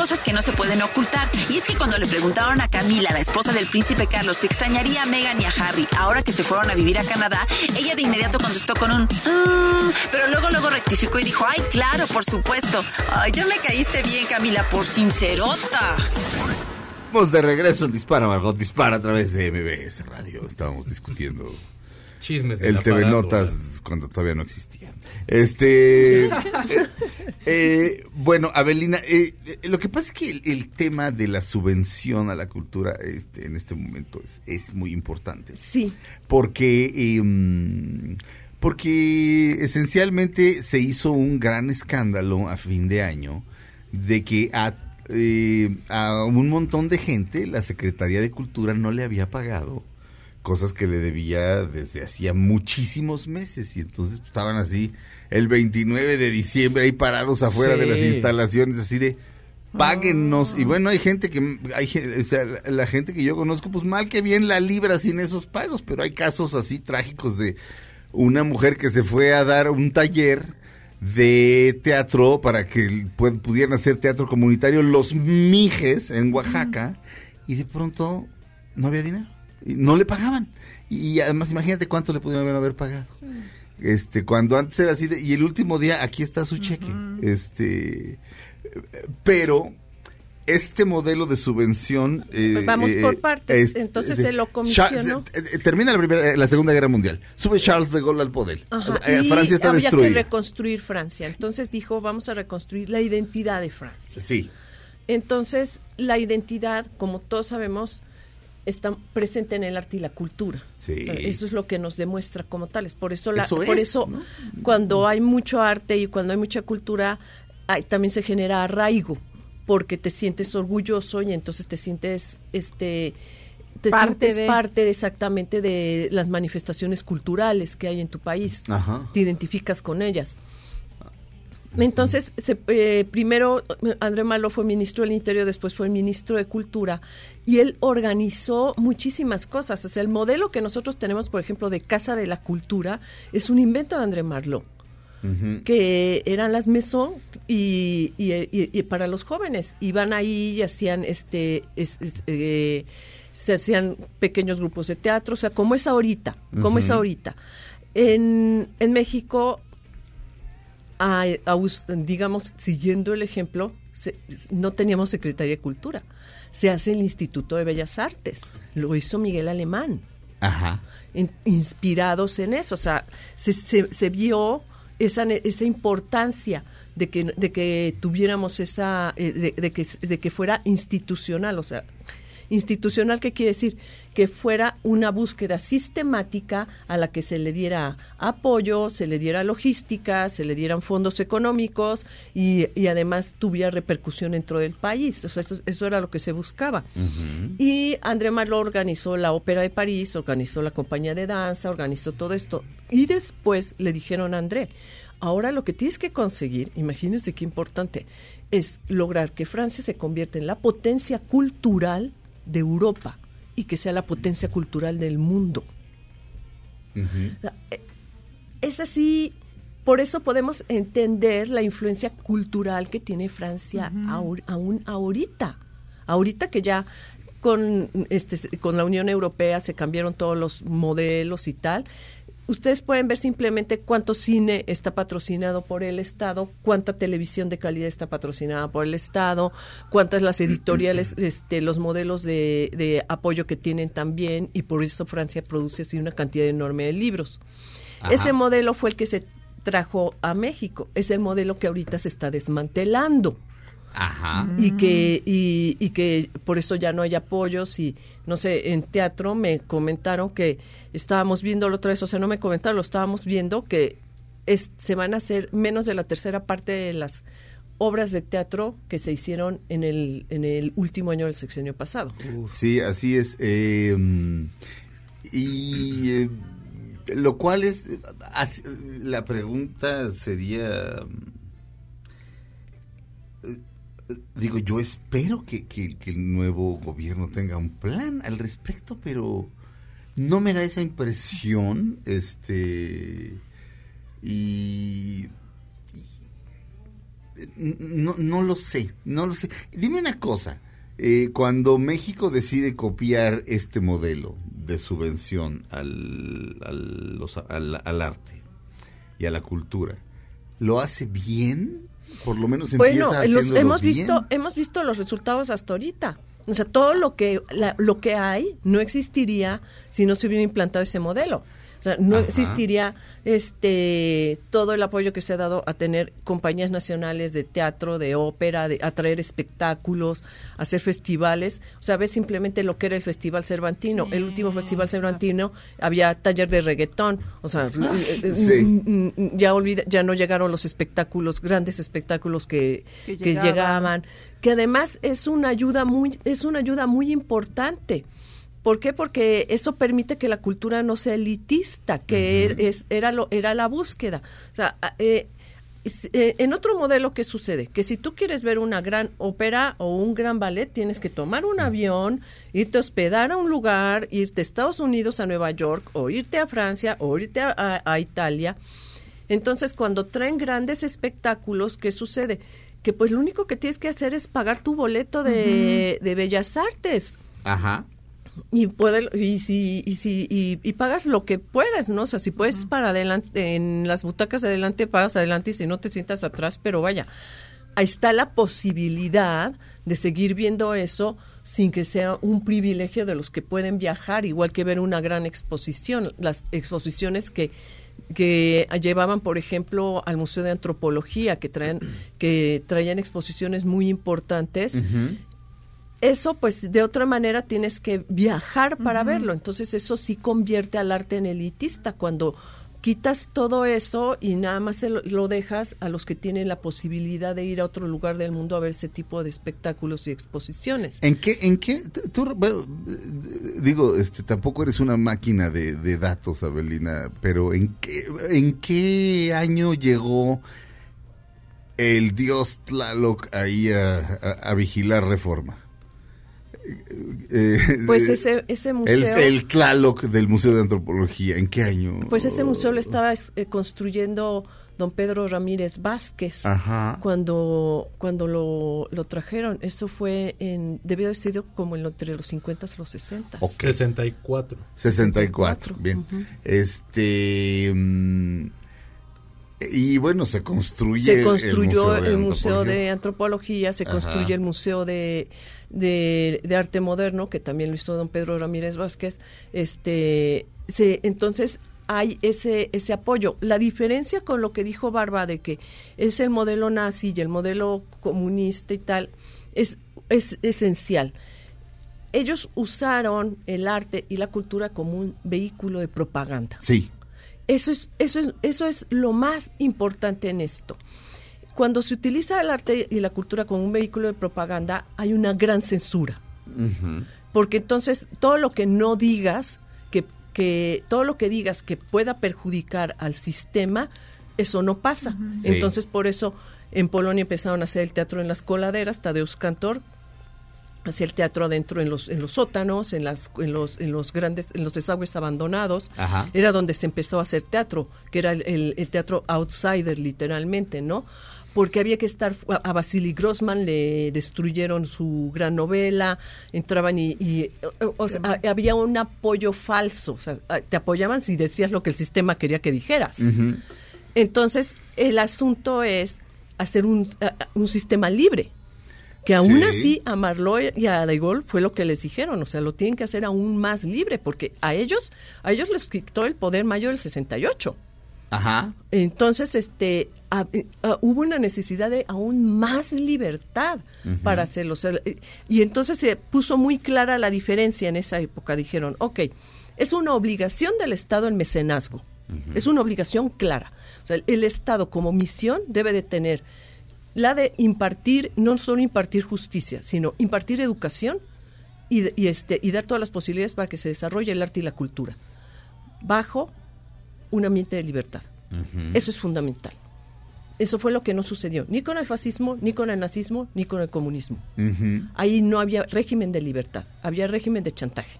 Cosas que no se pueden ocultar. Y es que cuando le preguntaron a Camila, la esposa del príncipe Carlos, si extrañaría a Meghan y a Harry ahora que se fueron a vivir a Canadá, ella de inmediato contestó con un "Mm", pero luego luego rectificó y dijo, ay, claro, por supuesto. Ay, ya me caíste bien, Camila, por sincerota. Vamos de regreso en Dispara, Margot Dispara a través de MBS Radio. Estábamos discutiendo Chismes de el la TV. Notas cuando todavía no existían. Este, eh, bueno, Abelina, eh, eh, lo que pasa es que el, el tema de la subvención a la cultura este, en este momento es, es muy importante. Sí. Porque, eh, mm, porque esencialmente se hizo un gran escándalo a fin de año de que a, eh, a un montón de gente la Secretaría de Cultura no le había pagado cosas que le debía desde hacía muchísimos meses. Y entonces estaban así el 29 de diciembre ahí parados afuera de las instalaciones así de páguennos y bueno hay gente que hay o sea, la, la gente que yo conozco pues mal que bien la libra sin esos pagos pero hay casos así trágicos de una mujer que se fue a dar un taller de teatro para que pu- pudieran hacer teatro comunitario los Mijes en Oaxaca y de pronto no había dinero y no le pagaban. Y además imagínate cuánto le pudieron haber pagado. Este cuando antes era así de- y el último día aquí está su cheque. Este pero este modelo de subvención eh, Vamos eh, por partes. es- Entonces es- se lo comisionó. Eh, termina la primera la segunda guerra mundial. Sube Charles de Gaulle al poder. Eh, Francia está había que destruida. reconstruir Francia. Entonces dijo, vamos a reconstruir la identidad de Francia. sí. Entonces, la identidad, como todos sabemos, está presente en el arte y la cultura. Sí. O sea, eso es lo que nos demuestra como tales. Por eso, la, Eso por es, eso ¿no? cuando hay mucho arte y cuando hay mucha cultura, hay- también se genera arraigo, porque te sientes orgulloso y entonces te sientes, este, te Parte sientes de- parte de- exactamente de las manifestaciones culturales que hay en tu país. Ajá. Te identificas con ellas. Entonces, se- eh, primero André Malo fue ministro del Interior, después fue ministro de Cultura, y él organizó muchísimas cosas. O sea, el modelo que nosotros tenemos, por ejemplo, de Casa de la Cultura, es un invento de André Marlot que eran las mesón y, y- y- y para los jóvenes. Iban ahí y hacían este es- es- eh, se hacían pequeños grupos de teatro. O sea como es ahorita como es ahorita. En, en México a- digamos siguiendo el ejemplo se- no teníamos secretaría de cultura se hace el Instituto de Bellas Artes lo hizo Miguel Alemán Ajá. in- inspirados en eso. O sea, se, se, se vio esa, esa importancia de que, de que tuviéramos esa, eh, de, de que, de que fuera institucional. O sea, institucional, ¿qué quiere decir? Que fuera una búsqueda sistemática a la que se le diera apoyo, se le diera logística, se le dieran fondos económicos y, y además tuviera repercusión dentro del país. O sea, eso, eso era lo que se buscaba. Y André Maló organizó la Ópera de París, organizó la compañía de danza, organizó todo esto. Y después le dijeron a André, ahora lo que tienes que conseguir, imagínense qué importante, es lograr que Francia se convierta en la potencia cultural de Europa y que sea la potencia cultural del mundo. Eh, Es así, por eso podemos entender la influencia cultural que tiene Francia ahor- aún ahorita. Ahorita que ya con, este, con la Unión Europea se cambiaron todos los modelos y tal. Ustedes pueden ver simplemente cuánto cine está patrocinado por el Estado, cuánta televisión de calidad está patrocinada por el Estado, cuántas las editoriales, este, los modelos de, de apoyo que tienen también, y por eso Francia produce así una cantidad enorme de libros. Ajá. Ese modelo fue el que se trajo a México, es el modelo que ahorita se está desmantelando Ajá. y que y, y que por eso ya no hay apoyos y no sé en teatro me comentaron que estábamos viendo la otra vez o sea no me comentaron lo estábamos viendo que es, se van a hacer menos de la tercera parte de las obras de teatro que se hicieron en el en el último año del sexenio pasado Sí, así es. eh, y eh, lo cual es, la pregunta sería, digo, yo espero que, que- el nuevo gobierno tenga un plan al respecto, pero no me da esa impresión, este, y, no, no lo sé, no lo sé. Dime una cosa, eh, cuando México decide copiar este modelo de subvención al, al, al- al arte y a la cultura, ¿lo hace bien? Por lo menos empieza Bueno, los- hemos bien. visto, hemos visto los resultados hasta ahorita. O sea, todo lo que la- lo que hay no existiría si no se hubiera implantado ese modelo. O sea, no Ajá. existiría este todo el apoyo que se ha dado a tener compañías nacionales de teatro, de ópera, de a traer espectáculos, a hacer festivales. O sea, ves simplemente lo que era el Festival Cervantino. El último Festival Cervantino había taller de reggaetón. O sea, eh, eh, Sí. mm, mm, ya olvida, ya no llegaron los espectáculos, grandes espectáculos que, Que que llegaban. llegaban, que además es una ayuda muy, es una ayuda muy importante. ¿Por qué? Porque eso permite que la cultura no sea elitista, que es, era, lo, era la búsqueda. O sea, a- eh, eh, en otro modelo, ¿qué sucede? Que si tú quieres ver una gran ópera o un gran ballet, tienes que tomar un avión, irte a hospedar a un lugar, irte a Estados Unidos, a Nueva York, o irte a Francia, o irte a, a- a Italia. Entonces, cuando traen grandes espectáculos, ¿qué sucede? Que pues lo único que tienes que hacer es pagar tu boleto de, de Bellas Artes Ajá. Y puede y si y si y, y pagas lo que puedes no o sea si puedes para adelante en las butacas de adelante pagas adelante y si no te sientas atrás pero vaya ahí está la posibilidad de seguir viendo eso sin que sea un privilegio de los que pueden viajar igual que ver una gran exposición las exposiciones que que llevaban por ejemplo al museo de antropología que traen que traían exposiciones muy importantes eso pues de otra manera tienes que viajar para verlo. Entonces eso sí convierte al arte en elitista cuando quitas todo eso y nada más se lo, lo dejas a los que tienen la posibilidad de ir a otro lugar del mundo a ver ese tipo de espectáculos y exposiciones. ¿En qué, en qué, tú- bueno, digo, este, tampoco eres una máquina de, de datos, Abelina, pero ¿en qué, en qué año llegó el dios Tlaloc ahí a, a- a vigilar reforma? Eh, Pues eh, ese ese el, museo el Tlaloc del Museo de Antropología, ¿en qué año? Pues ese museo lo estaba eh, construyendo don Pedro Ramírez Vázquez Ajá. cuando cuando lo, lo trajeron. Eso fue en debió haber sido como en entre los 50 y los 60. Ok. 64. 64, bien. Este. mm, y bueno, se construye. se construyó el Museo Antropología. de Antropología, se Ajá. construye el Museo de, de, de Arte Moderno, que también lo hizo don Pedro Ramírez Vázquez. Este, se, entonces hay ese, ese apoyo. La diferencia con lo que dijo Barba de que es el modelo nazi y el modelo comunista y tal, es, es esencial. Ellos usaron el arte y la cultura como un vehículo de propaganda. Sí. Eso es, eso es, eso es lo más importante en esto. Cuando se utiliza el arte y la cultura como un vehículo de propaganda, hay una gran censura. Porque entonces todo lo que no digas, que, que todo lo que digas que pueda perjudicar al sistema, eso no pasa. Sí. Entonces por eso en Polonia empezaron a hacer el teatro en las coladeras, Tadeusz Kantor hacía el teatro adentro en los en los sótanos, en las en los en los grandes en los desagües abandonados. Ajá. Era donde se empezó a hacer teatro, que era el, el- el teatro outsider literalmente, ¿no? Porque había que estar a, a Vasily Grossman le destruyeron su gran novela, entraban y, y, o- sea, a- había un apoyo falso, o sea, te apoyaban si decías lo que el sistema quería que dijeras. Entonces, el asunto es hacer un, un sistema libre. Que aún Sí. así a Marlowe y a De Gaulle fue lo que les dijeron, o sea, lo tienen que hacer aún más libre, porque a ellos, a ellos les quitó el poder mayo del 68. Ajá. Entonces, este, a- a- hubo una necesidad de aún más libertad para hacerlo. o sea, eh, y entonces se puso muy clara la diferencia en esa época. Dijeron, ok, es una obligación del Estado el mecenazgo. Es una obligación clara. O sea, el, el Estado como misión debe de tener la de impartir, no solo impartir justicia, sino impartir educación y, y este, y dar todas las posibilidades para que se desarrolle el arte y la cultura bajo un ambiente de libertad. Eso es fundamental. Eso fue lo que no sucedió, ni con el fascismo, ni con el nazismo, ni con el comunismo. Ahí no había régimen de libertad, había régimen de chantaje.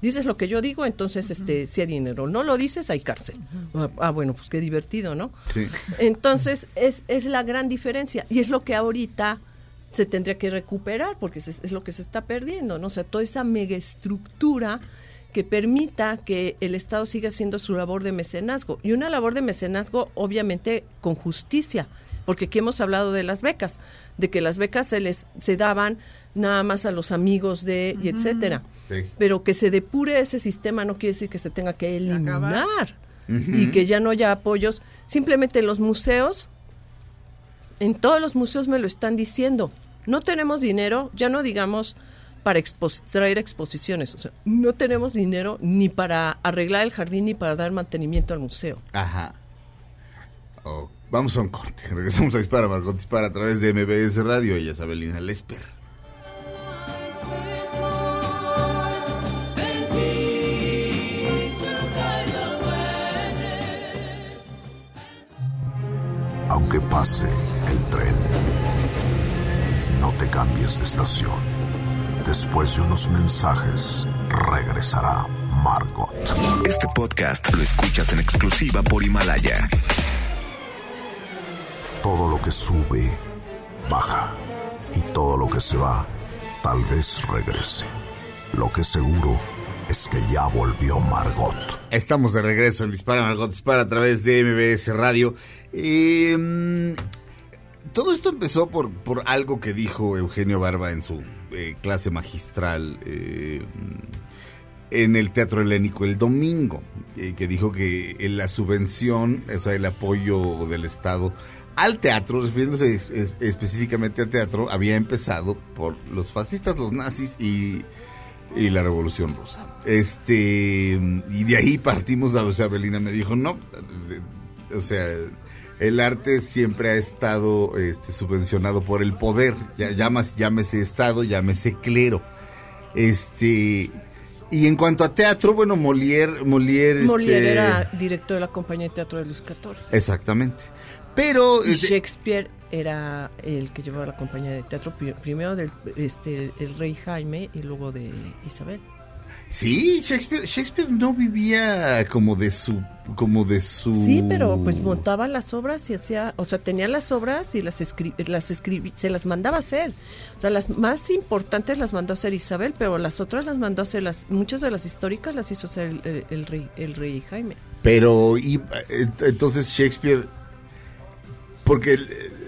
Dices lo que yo digo, entonces este, si hay dinero. No lo dices, hay cárcel. Ah, Ah, bueno, pues qué divertido, ¿no? Sí. Entonces, es, es la gran diferencia. Y es lo que ahorita se tendría que recuperar, porque es, es lo que se está perdiendo, ¿no? O sea, toda esa megaestructura que permita que el Estado siga haciendo su labor de mecenazgo. Y una labor de mecenazgo, obviamente, con justicia. Porque aquí hemos hablado de las becas, de que las becas se les se daban nada más a los amigos de, y etcétera. Sí. Pero que se depure ese sistema no quiere decir que se tenga que eliminar y que ya no haya apoyos. Simplemente los museos, en todos los museos me lo están diciendo. No tenemos dinero, ya no digamos para expos- traer exposiciones. O sea, no tenemos dinero ni para arreglar el jardín ni para dar mantenimiento al museo. Ajá. Oh, vamos a un corte. Regresamos a Dispara, Margot Dispara a través de MBS Radio. Ella es Abelina Lesper. Aunque pase el tren, no te cambies de estación. Después de unos mensajes, regresará Margot. Este podcast lo escuchas en exclusiva por Himalaya. Todo lo que sube, baja. Y todo lo que se va, tal vez regrese. Lo que seguro es que ya volvió Margot. Estamos de regreso en Dispara, Margot Dispara a través de MBS Radio. Eh, mm, todo esto empezó por, por algo que dijo Eugenio Barba en su eh, clase magistral eh, en el Teatro Helénico el domingo, eh, que dijo que la subvención, o sea, el apoyo del Estado al teatro, refiriéndose es- es- específicamente al teatro, había empezado por los fascistas, los nazis y, y la Revolución Rusa. Este, y de ahí partimos, o sea, Belina me dijo, no, o sea, el arte siempre ha estado este, subvencionado por el poder, ya, llamas, llámese Estado, llámese clero. Este, y en cuanto a teatro, bueno, Molière, Molière, Molière este, era director de la compañía de teatro de Luis XIV. Exactamente. Pero Y este, Shakespeare era el que llevaba la compañía de teatro pri- primero del este el rey Jaime y luego de Isabel. Sí, Shakespeare, Shakespeare no vivía como de su, como de su. Sí, pero pues montaba las obras y hacía, o sea, tenía las obras y las escri las escribí, se las mandaba a hacer. O sea, las más importantes las mandó a hacer Isabel, pero las otras las mandó a hacer las muchas de las históricas las hizo hacer el, el- el rey el rey Jaime. Pero y, eh, entonces Shakespeare, porque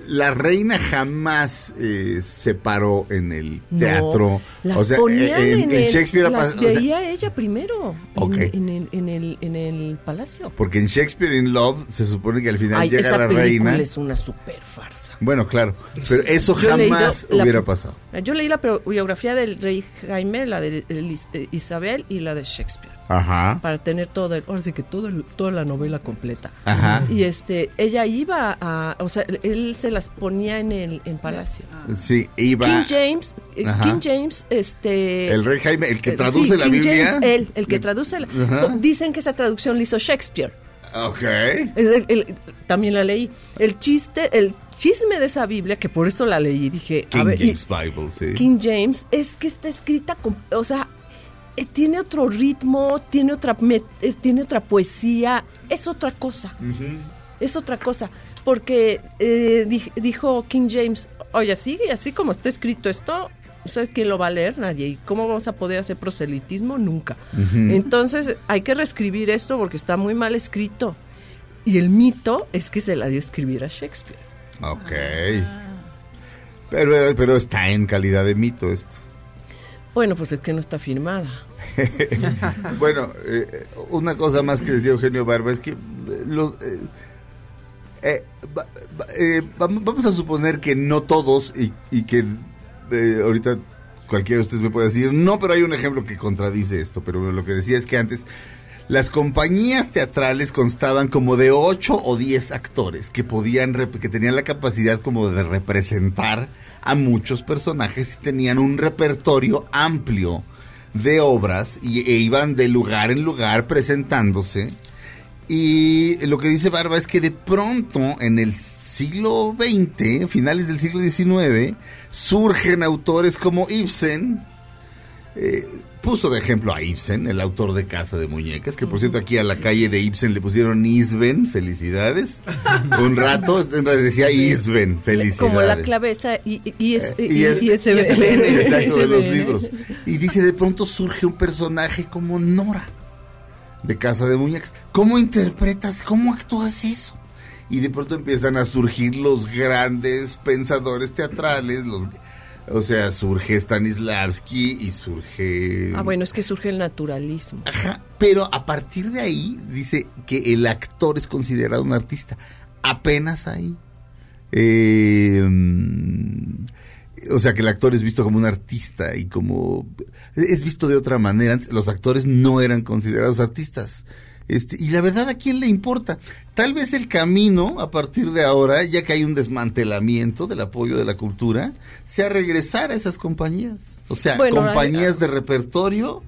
la reina jamás eh, se paró en el No, teatro. las o sea, ponían en, en, en el- Shakespeare las o sea, veía ella primero en- Ok. en, el, en, el, en el palacio. porque en Shakespeare in Love se supone que al final Ay, llega esa la reina. es una super farsa. Bueno, claro, pero eso Yo he leído jamás la- hubiera pasado. Yo leí la biografía del rey Jaime, la de Elis- eh, Isabel y la de Shakespeare. Ajá. Para tener todo el, ahora sí que todo el- toda la novela completa. Ajá. Y este, ella iba a, o sea, él se las ponía en el en palacio. Sí, iba. King James, eh, Ajá. King James, este, El rey Jaime, el que eh, traduce sí, la King Biblia. James, él, el que traduce la, Ajá. dicen que esa traducción la hizo Shakespeare. Ok. Es el- el- también la leí. El chiste, el chisme de esa Biblia, que por eso la leí, dije, King a ver, y- James Bible, sí. King James es que está escrita con, o sea, eh, tiene otro ritmo, tiene otra, eh, tiene otra poesía, es otra cosa, es otra cosa, porque eh, di- dijo King James, oye, así, así como está escrito esto, ¿sabes quién lo va a leer? Nadie. ¿Y cómo vamos a poder hacer proselitismo? Nunca. Entonces hay que reescribir esto porque está muy mal escrito. Y el mito es que se la dio a escribir a Shakespeare. Ok. Pero, pero está en calidad de mito esto. Bueno, pues es que no está firmada. bueno, eh, una cosa más que decía Eugenio Barba es que eh, eh, eh, eh, vam- vamos a suponer que no todos y, que ahorita cualquiera de ustedes me puede decir, no, pero hay un ejemplo que contradice esto, pero lo que decía es que antes las compañías teatrales constaban como de 8 o 10 actores que podían que tenían la capacidad como de representar a muchos personajes y tenían un repertorio amplio de obras y, e iban de lugar en lugar presentándose. Y lo que dice Barba es que de pronto en el siglo XX, finales del siglo XIX, surgen autores como Ibsen. eh, puso de ejemplo a Ibsen, el autor de Casa de Muñecas, que por cierto aquí a la calle de Ibsen le pusieron Isben, felicidades. Un rato decía Isben, felicidades. Como la clave esa y, y, es, Eh, y es- y ISBN. Exacto, de los libros. Y dice, de pronto surge un personaje como Nora, de Casa de Muñecas. ¿Cómo interpretas, cómo actúas eso? Y de pronto empiezan a surgir los grandes pensadores teatrales, los... O sea, surge Stanislavski y surge... Ah, bueno, es que surge el naturalismo. Ajá, pero a partir de ahí dice que el actor es considerado un artista. Apenas ahí. Eh, o sea, que el actor es visto como un artista y como... Es visto de otra manera. Los actores no eran considerados artistas. Este, y la verdad, ¿a quién le importa? Tal vez el camino, a partir de ahora, ya que hay un desmantelamiento del apoyo de la cultura, sea regresar a esas compañías. O sea, Bueno, compañías de repertorio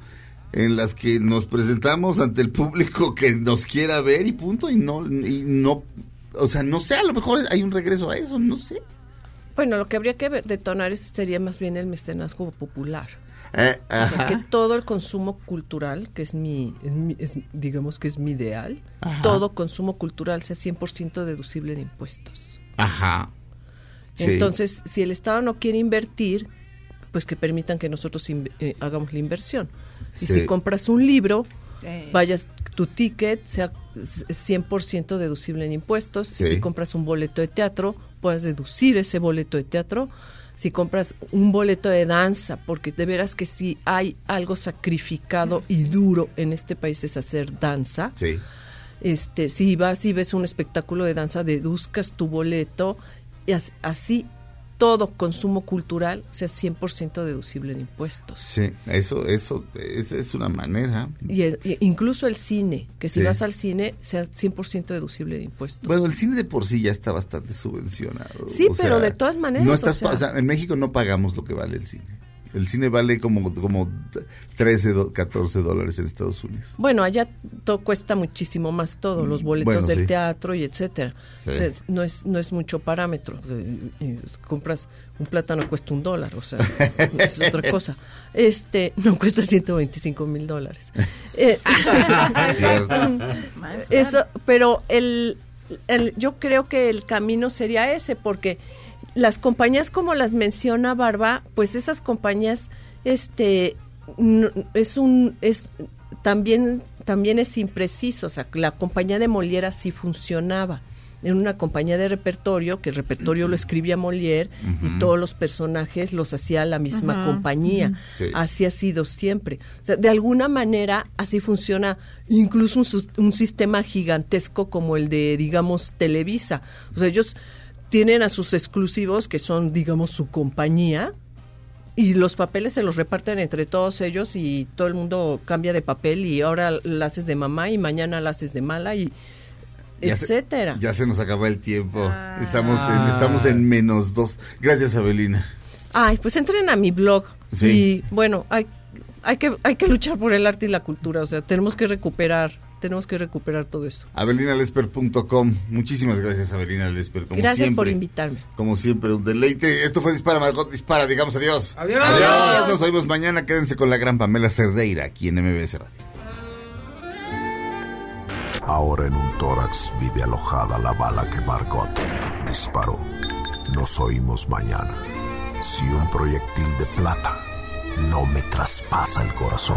en las que nos presentamos ante el público que nos quiera ver y punto, y no, y no, o sea, no sé, a lo mejor hay un regreso a eso, no sé. Bueno, lo que habría que detonar sería más bien el mecenazgo popular. Eh, O sea, que todo el consumo cultural, que es mi, es mi- es- digamos que es mi ideal, Ajá. todo consumo cultural sea 100% deducible de impuestos. Ajá. Sí. Entonces, si el Estado no quiere invertir, pues que permitan que nosotros eh, hagamos la inversión. Y Sí. si compras un libro, vayas, tu ticket sea 100% deducible en impuestos. Sí. Si compras un boleto de teatro, puedas deducir ese boleto de teatro. Si compras un boleto de danza, porque de veras que si hay algo sacrificado y duro en este país es hacer danza. Sí. Este, si vas y ves un espectáculo de danza, deduzcas tu boleto y as- así todo consumo cultural sea 100% deducible de impuestos. Sí, eso, eso es, es una manera. Y, y incluso el cine, que si Sí. vas al cine sea 100% deducible de impuestos. Bueno, el cine de por sí ya está bastante subvencionado. Sí, pero sea, de todas maneras, No o estás, pa- sea- o sea, en México no pagamos lo que vale el cine. El cine vale como, como 13, do- 14 dólares en Estados Unidos. Bueno, allá todo cuesta muchísimo más todo, los boletos Mm, Bueno, del sí. teatro y etcétera. Sí. O sea, no es no es mucho parámetro. Y- y compras un plátano cuesta un dólar, o sea, es otra cosa. Este no cuesta 125 mil dólares. Eh, eso, pero el, el- yo creo que el camino sería ese, porque las compañías como las menciona Barba, pues esas compañías, este, es un, es también, también es impreciso, o sea, la compañía de Molière sí funcionaba. Era una compañía de repertorio, que el repertorio lo escribía Molière y todos los personajes los hacía la misma compañía. Sí. Así ha sido siempre. O sea, de alguna manera así funciona incluso un, sus- un sistema gigantesco como el de, digamos, Televisa. O sea, ellos tienen a sus exclusivos que son, digamos, su compañía y los papeles se los reparten entre todos ellos y todo el mundo cambia de papel y ahora la haces de mamá y mañana la haces de mala y Ya se- etcétera. Ya se nos acabó el tiempo. Estamos, en, estamos en menos dos. Gracias, Abelina. Ay, pues entren a mi blog Sí. y bueno, hay hay que hay que luchar por el arte y la cultura, o sea, tenemos que recuperar, tenemos que recuperar todo eso. abelinalesper.com. Muchísimas gracias, Abelina Lesper. Como Gracias siempre. por invitarme. Como siempre, un deleite. Esto fue Dispara, Margot Dispara. Digamos adiós. Adiós. Adiós. Nos oímos mañana. Quédense con la gran Pamela Cerdeira aquí en MBS Radio. Ahora en un tórax vive alojada la bala que Margot disparó. Nos oímos mañana. Si un proyectil de plata no me traspasa el corazón.